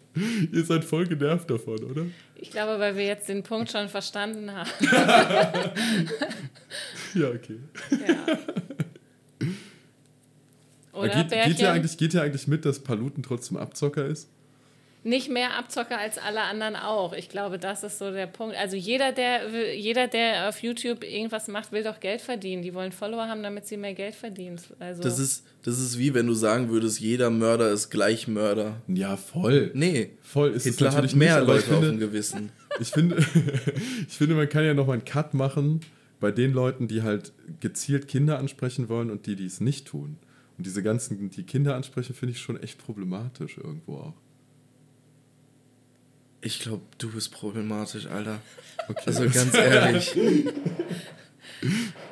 Ihr seid voll genervt davon, oder? Ich glaube, weil wir jetzt den Punkt schon verstanden haben. ja, okay. Ja. Oder geht, geht, ihr eigentlich, geht ihr eigentlich mit, dass Paluten trotzdem Abzocker ist? Nicht mehr Abzocker als alle anderen auch. Ich glaube, das ist so der Punkt. Also jeder, der, jeder, der auf YouTube irgendwas macht, will doch Geld verdienen. Die wollen Follower haben, damit sie mehr Geld verdienen. Also das, ist, das ist wie wenn du sagen würdest, jeder Mörder ist gleich Mörder. Ja, voll. Nee. Voll ist Hitler es natürlich hat mehr nicht, Leute finde, auf dem Gewissen. Ich finde, ich finde, man kann ja noch mal einen Cut machen bei den Leuten, die halt gezielt Kinder ansprechen wollen und die, die es nicht tun. Und diese ganzen, die Kinder ansprechen, finde ich schon echt problematisch irgendwo auch. Ich glaube, du bist problematisch, Alter. Okay. Also ganz ehrlich.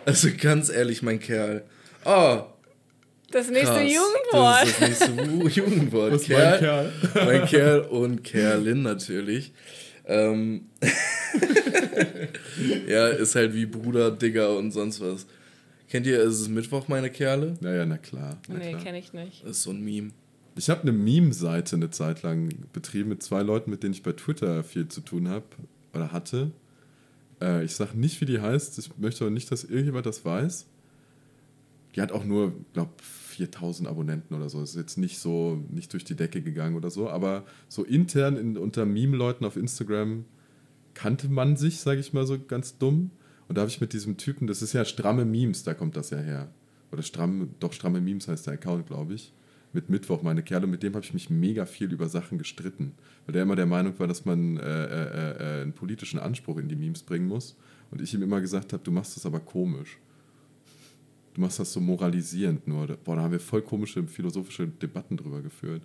also ganz ehrlich, mein Kerl. Oh. Das nächste krass. Jugendwort. Das ist das nächste Jugendwort. Was Kerl, mein Kerl. mein Kerl und Kerlin natürlich. Ähm ja, ist halt wie Bruder, Digger und sonst was. Kennt ihr, es ist Mittwoch, meine Kerle? Naja, na klar. Na nee, kenne ich nicht. Das ist so ein Meme. Ich habe eine Meme-Seite eine Zeit lang betrieben mit zwei Leuten, mit denen ich bei Twitter viel zu tun habe oder hatte. Äh, ich sage nicht, wie die heißt. Ich möchte aber nicht, dass irgendjemand das weiß. Die hat auch nur, glaube 4000 Abonnenten oder so. Ist jetzt nicht so, nicht durch die Decke gegangen oder so. Aber so intern in, unter Meme-Leuten auf Instagram kannte man sich, sage ich mal so ganz dumm. Und da habe ich mit diesem Typen, das ist ja stramme Memes, da kommt das ja her. Oder stramme, doch stramme Memes heißt der Account, glaube ich. Mit Mittwoch, meine Kerle, mit dem habe ich mich mega viel über Sachen gestritten. Weil der immer der Meinung war, dass man äh, äh, äh, einen politischen Anspruch in die Memes bringen muss. Und ich ihm immer gesagt habe, du machst das aber komisch. Du machst das so moralisierend nur. Boah, da haben wir voll komische philosophische Debatten drüber geführt.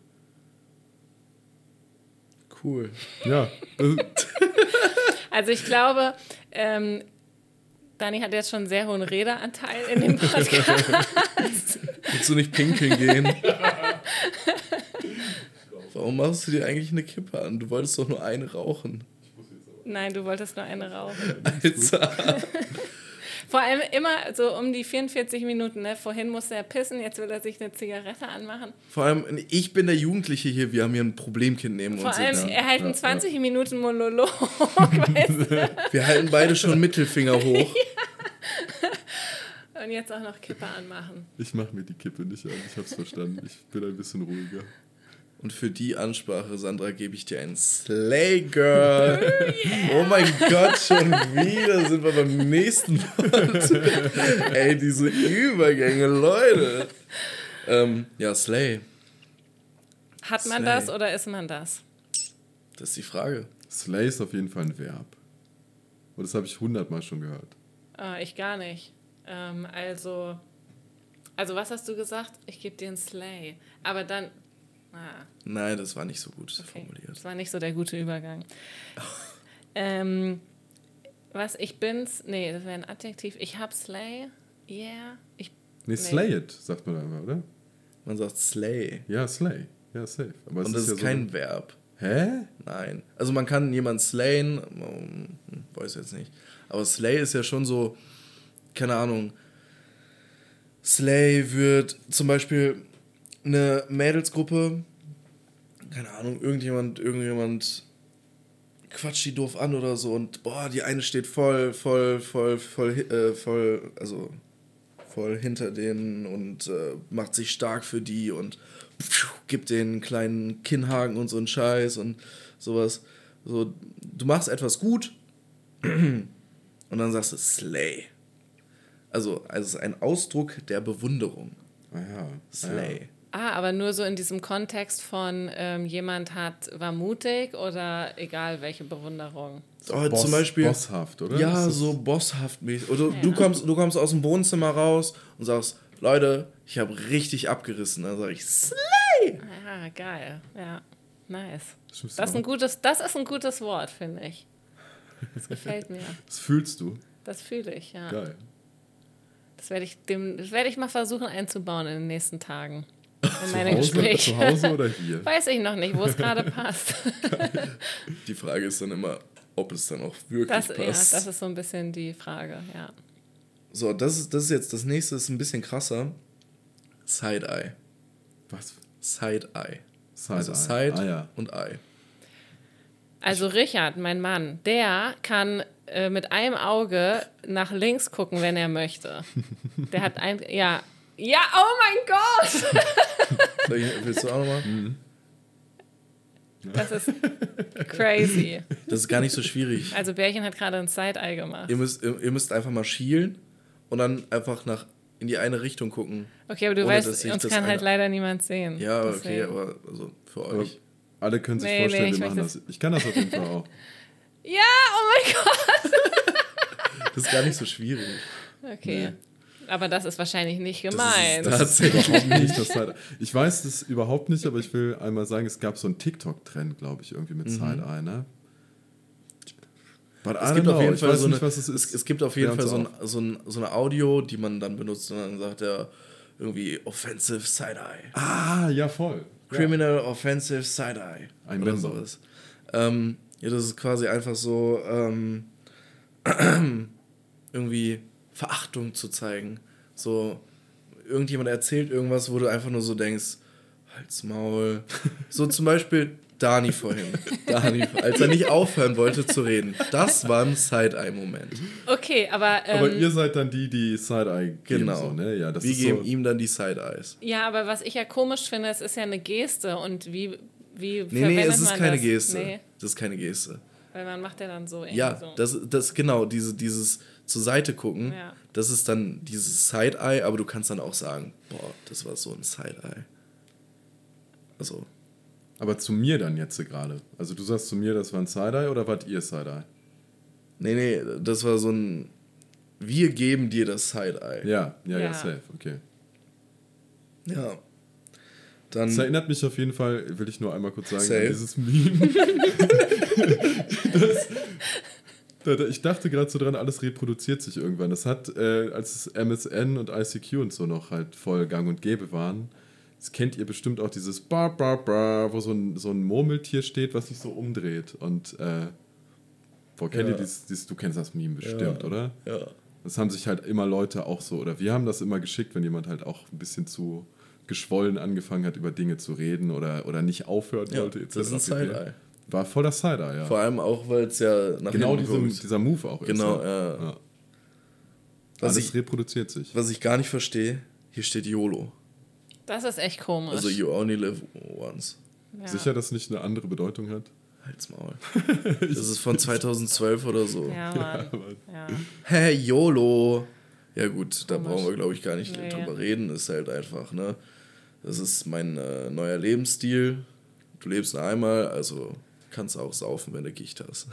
Cool. Ja. also ich glaube, ähm, Dani hat jetzt schon einen sehr hohen Redeanteil in dem Podcast. Willst du nicht pinkeln gehen? Warum machst du dir eigentlich eine Kippe an? Du wolltest doch nur eine rauchen. Nein, du wolltest nur eine rauchen. Alter. Vor allem immer so um die 44 Minuten. Ne? Vorhin musste er pissen, jetzt will er sich eine Zigarette anmachen. Vor allem, ich bin der Jugendliche hier, wir haben hier ein Problemkind neben Vor uns allem, sitzen. er hält einen 20 Minuten Monolog. weißt du? Wir halten beide schon Mittelfinger hoch. Und jetzt auch noch Kippe anmachen. Ich mache mir die Kippe nicht an, ich hab's verstanden. Ich bin ein bisschen ruhiger. Und für die Ansprache, Sandra, gebe ich dir ein Slay Girl. Oh mein Gott, schon wieder sind wir beim nächsten Wort. Ey, diese Übergänge, Leute. Ähm, ja, Slay. Hat man Slay. das oder ist man das? Das ist die Frage. Slay ist auf jeden Fall ein Verb. Und das habe ich hundertmal schon gehört. Ah, ich gar nicht. Ähm, also, also was hast du gesagt? Ich gebe dir einen Slay. Aber dann, ah, Nein, das war nicht so gut okay. formuliert. Das war nicht so der gute Übergang. ähm, was ich bin's? Nee, das wäre ein Adjektiv. Ich hab Slay. Yeah. Ich, Nee, slay it, sagt man da immer, oder? Man sagt Slay. Ja, slay. Ja, safe. Aber es Und das ist ja kein so Verb. Hä? Nein. Also man kann jemanden slayen, ähm, weiß jetzt nicht. Aber Slay ist ja schon so, keine Ahnung. Slay wird zum Beispiel eine Mädelsgruppe, keine Ahnung, irgendjemand, irgendjemand quatscht die doof an oder so und boah, die eine steht voll, voll, voll, voll, äh, voll, also voll hinter denen und äh, macht sich stark für die und pfiuh, gibt den einen kleinen Kinnhaken und so einen Scheiß und sowas. So, du machst etwas gut und dann sagst du Slay. Also, also es ist ein Ausdruck der Bewunderung. Ah ja. Slay. ah, aber nur so in diesem Kontext von ähm, jemand hat, war mutig oder egal welche Bewunderung. Oh, Boss, zum Beispiel. Bosshaft, oder? Ja, so bosshaft mäßig. Oder du, Ja. kommst, du kommst aus dem Wohnzimmer raus und sagst, Leute, ich habe richtig abgerissen. Dann sage ich, Slay! Ah, geil. Ja, nice. Das ist ein gutes, das ist ein gutes Wort, finde ich. Das gefällt mir. Das fühlst du. Das fühle ich, ja. Geil. Das werde ich, dem, das werde ich mal versuchen einzubauen in den nächsten Tagen. In meine Zu Hause, Gespräche. zu Hause oder hier? Weiß ich noch nicht, wo es gerade passt. Die Frage ist dann immer, ob es dann auch wirklich Das, ja, passt. das ist so ein bisschen die Frage, ja. so, das ist, das ist jetzt, das nächste ist ein bisschen krasser. Side-Eye. Was? Side-Eye. Side Also Eye. Side Ah, ja. und Eye. Also Richard, mein Mann, der kann äh, mit einem Auge nach links gucken, wenn er möchte. Der hat ein, ja, ja, oh mein Gott! Willst du auch nochmal? Das ist crazy. Das ist gar nicht so schwierig. Also Bärchen hat gerade ein Side-Eye gemacht. Ihr müsst, ihr, ihr müsst einfach mal schielen und dann einfach nach in die eine Richtung gucken. Okay, aber du Ohne, weißt, uns das kann halt leider niemand sehen. Ja, okay, Deswegen. aber also für Aber euch. alle können sich Nee, vorstellen, nee, wir machen möchte das. Ich kann das auf jeden Fall auch. Ja, oh mein Gott! Das ist gar nicht so schwierig. Okay. Aber das ist wahrscheinlich nicht ist gemeint. das- Das ist überhaupt nicht das Side Ich weiß das überhaupt nicht, aber ich will einmal sagen, es gab so einen TikTok-Trend, glaube ich, irgendwie mit Side-Eye, ne? But I Es don't gibt know. auf jeden ich Fall weiß so eine, nicht, was es es, ist. es gibt auf jeden Fall so ein, so, ein, so eine Audio, die man dann benutzt und dann sagt er irgendwie Offensive Side-Eye. Ah, ja, voll. Criminal Offensive Side-Eye. Ein oder Member. sowas. Ähm, ja, das ist quasi einfach so ähm, irgendwie Verachtung zu zeigen. So, irgendjemand erzählt irgendwas, wo du einfach nur so denkst, halt's Maul. So zum Beispiel Dani vorhin. Dani, als er nicht aufhören wollte zu reden. Das war ein Side-Eye-Moment. Okay, aber, ähm, Aber ihr seid dann die, die Side-Eye geben, Genau. so, ne? Ja, das Wir ist geben so, ihm dann die Side-Eyes. ja, aber was ich ja komisch finde, es ist ja eine Geste und wie, wie Nee, nee, es ist keine das? Geste. Nee, Das ist keine Geste. weil man macht ja dann so irgendwie Ja, so. das, das genau, diese, dieses zur Seite gucken, Ja. das ist dann dieses Side-Eye, aber du kannst dann auch sagen, boah, das war so ein Side-Eye. Also, Aber zu mir dann jetzt gerade. Also du sagst zu mir, das war ein Side-Eye oder wart ihr Side-Eye? nee, nee, das war so ein, wir geben dir das Side-Eye. Ja, ja, ja, Ja. safe, okay. Ja. Dann, Das erinnert mich auf jeden Fall, will ich nur einmal kurz sagen, Safe. an dieses Meme. das, da, da, ich dachte gerade so dran, alles reproduziert sich irgendwann. Das hat, äh, als es MSN und ICQ und so noch halt voll gang und gäbe waren, das kennt ihr bestimmt auch dieses Bar, Bar, Bar, wo so ein, so ein Murmeltier steht, was sich so umdreht. Und, äh, boah, kennt Ja. ihr dieses, dieses, du kennst das Meme bestimmt, Ja. oder? ja. Das haben sich halt immer Leute auch so, oder wir haben das immer geschickt, wenn jemand halt auch ein bisschen zu geschwollen angefangen hat, über Dinge zu reden oder, oder nicht aufhören Ja, wollte. etc. das ist ein. Side-Eye. War voll das Side-Eye, ja. Vor allem auch, weil es ja nach genau diesem, dieser Move auch Genau, ist. ja. ja. Was Alles ich, reproduziert sich. was ich gar nicht verstehe, hier steht YOLO. Das ist echt komisch. Also you only live once. ja. Sicher, dass nicht eine andere Bedeutung hat? Halt's Maul. Das ist von 2012 oder so. Ja, Mann. Ja. Hä, YOLO. Ja gut, da Komisch. brauchen wir, glaube ich, gar nicht Nee. drüber reden. Ist halt einfach, ne? Das ist mein äh, neuer Lebensstil. Du lebst nur einmal, also kannst auch saufen, wenn du Gicht hast.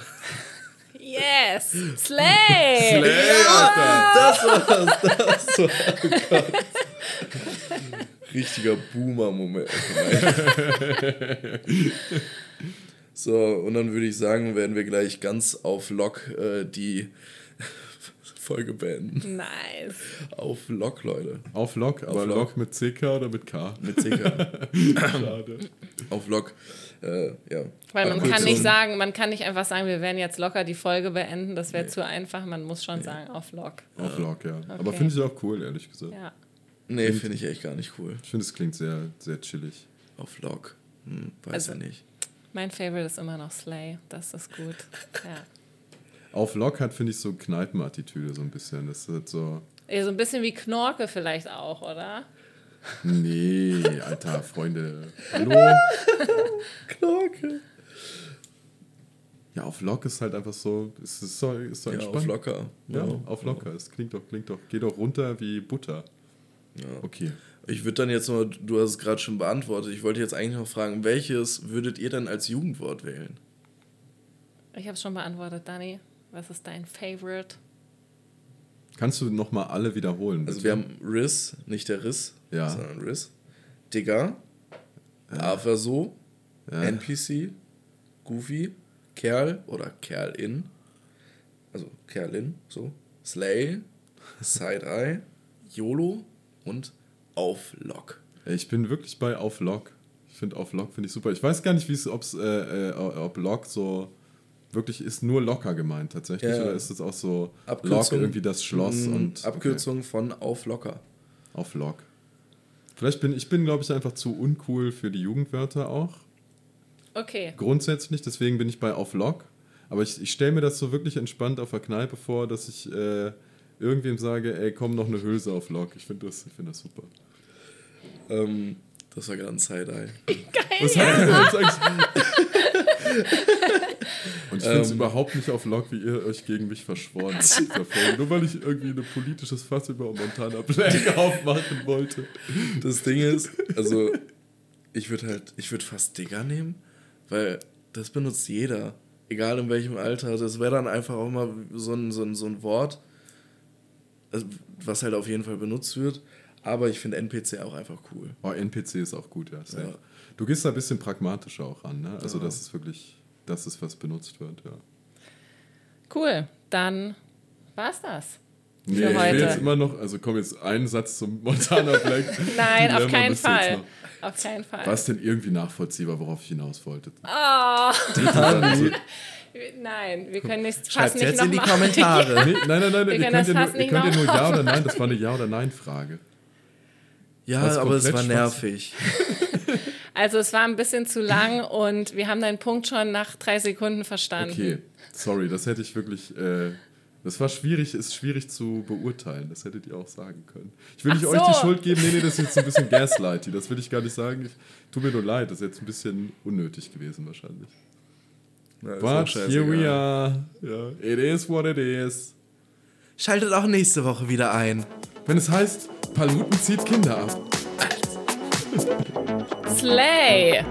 Yes! Slay! Das war's, das war, oh Gott. Richtiger Boomer-Moment. so, und dann würde ich sagen, werden wir gleich ganz auf Lock äh, die Folge beenden. Nice. Auf Lock, Leute. Auf Lock, aber Lock. Lock. mit CK oder mit K? Mit CK. Schade. auf Lock. Äh, ja. Weil man kann nicht sagen, man kann nicht einfach sagen, wir werden jetzt locker die Folge beenden. Das wäre Nee. zu einfach. Man muss schon sagen, auf Lock. Auf Lock, ja. Aber Okay. finde ich auch cool, ehrlich gesagt. Ja. Nee, finde ich echt gar nicht cool. Ich finde, es klingt sehr, sehr chillig. Auf Lock. Hm, weiß Also- ja nicht. Mein Favorite ist immer noch Slay. Das ist gut. Ja. Auf Lock hat, finde ich, so Kneipenattitüde so ein bisschen. Das ist so, Ja, So ein bisschen wie Knorke vielleicht auch, oder? Nee, Alter, Freunde. Hallo? Glocke. Ja, auf Lock ist halt einfach so, es ist so, ist so Ja, entspannt. auf locker. Ja, auf locker. Es klingt doch, klingt doch, geht doch runter wie Butter. Ja. Okay. Ich würde dann jetzt mal, du hast es gerade schon beantwortet, ich wollte jetzt eigentlich noch fragen, welches würdet ihr denn als Jugendwort wählen? Ich habe es schon beantwortet, Dani. Was ist dein Favorite? Kannst du nochmal alle wiederholen? Also bitte? wir haben Riss, nicht der Riss, Ja. sondern Riss. Digger, aber so, Ja. NPC, Goofy, Kerl oder Kerlin, also Kerlin, so, Slay, Side-Eye, YOLO und Auf Lock. Ich bin wirklich bei Auf Lock. Ich finde Auf Lock finde ich super. Ich weiß gar nicht, wie es, ob's, äh, äh, ob Lock so wirklich ist nur locker gemeint tatsächlich Ja. oder ist es auch so Lock Abkürzung. irgendwie das Schloss Mm, und Abkürzung von Auf Locker. okay, auf Lock. Vielleicht bin ich bin glaube ich einfach zu uncool für die Jugendwörter auch Okay. grundsätzlich, deswegen bin ich bei Auf Lock. Aber ich, ich stelle mir das so wirklich entspannt auf der Kneipe vor, dass ich äh, irgendwem sage, ey, komm noch eine Hülse auf Lock. Ich finde das, ich find das super. Ähm, das war gerade ein Side-Eye. Was hat ihr jetzt eigentlich? Ich finde es Ähm. überhaupt nicht auf Lock, wie ihr euch gegen mich verschworen habt. Nur weil ich irgendwie ein politisches Fass über Montana Black aufmachen wollte. Das Ding ist, also ich würde halt, ich würde fast Digger nehmen, weil das benutzt jeder. Egal in welchem Alter. Das wäre dann einfach auch mal so ein, so ein, so ein Wort, also, was halt auf jeden Fall benutzt wird. Aber ich finde NPC auch einfach cool. Oh, NPC ist auch gut, ja. Ja. Du gehst da ein bisschen pragmatischer auch ran, ne? Also, Ja. das ist wirklich, das ist, was benutzt wird, ja. Cool. Dann war's das. Nee, Für ich heute. will jetzt immer noch, also komm jetzt einen Satz zum Montana Black. Nein, auf keinen Fall. Auf keinen Fall. War es denn irgendwie nachvollziehbar, worauf ich hinaus wollte? Oh, Also, nein, wir können nicht, fast Schreibt nicht jetzt in die. Kommentare. nee, nein, nein, nein, Wir ihr könnt, das ja nur, ihr könnt ja nur Ja oder Nein, das war eine Ja- oder Nein-Frage. Ja, Was aber es war nervig. Also es war ein bisschen zu lang und wir haben deinen Punkt schon nach drei Sekunden verstanden. Okay, sorry, das hätte ich wirklich. Äh, das war schwierig, ist schwierig zu beurteilen. Das hättet ihr auch sagen können. Ich will Ach nicht euch die so. Schuld geben. Nee, nee, das ist jetzt ein bisschen gaslighty. Das will ich gar nicht sagen. Ich, tut mir nur leid, das ist jetzt ein bisschen unnötig gewesen wahrscheinlich. Ja, But here we are. Ja, it is what it is. Schaltet auch nächste Woche wieder ein. Wenn es heißt, Paluten zieht Kinder ab. Slay!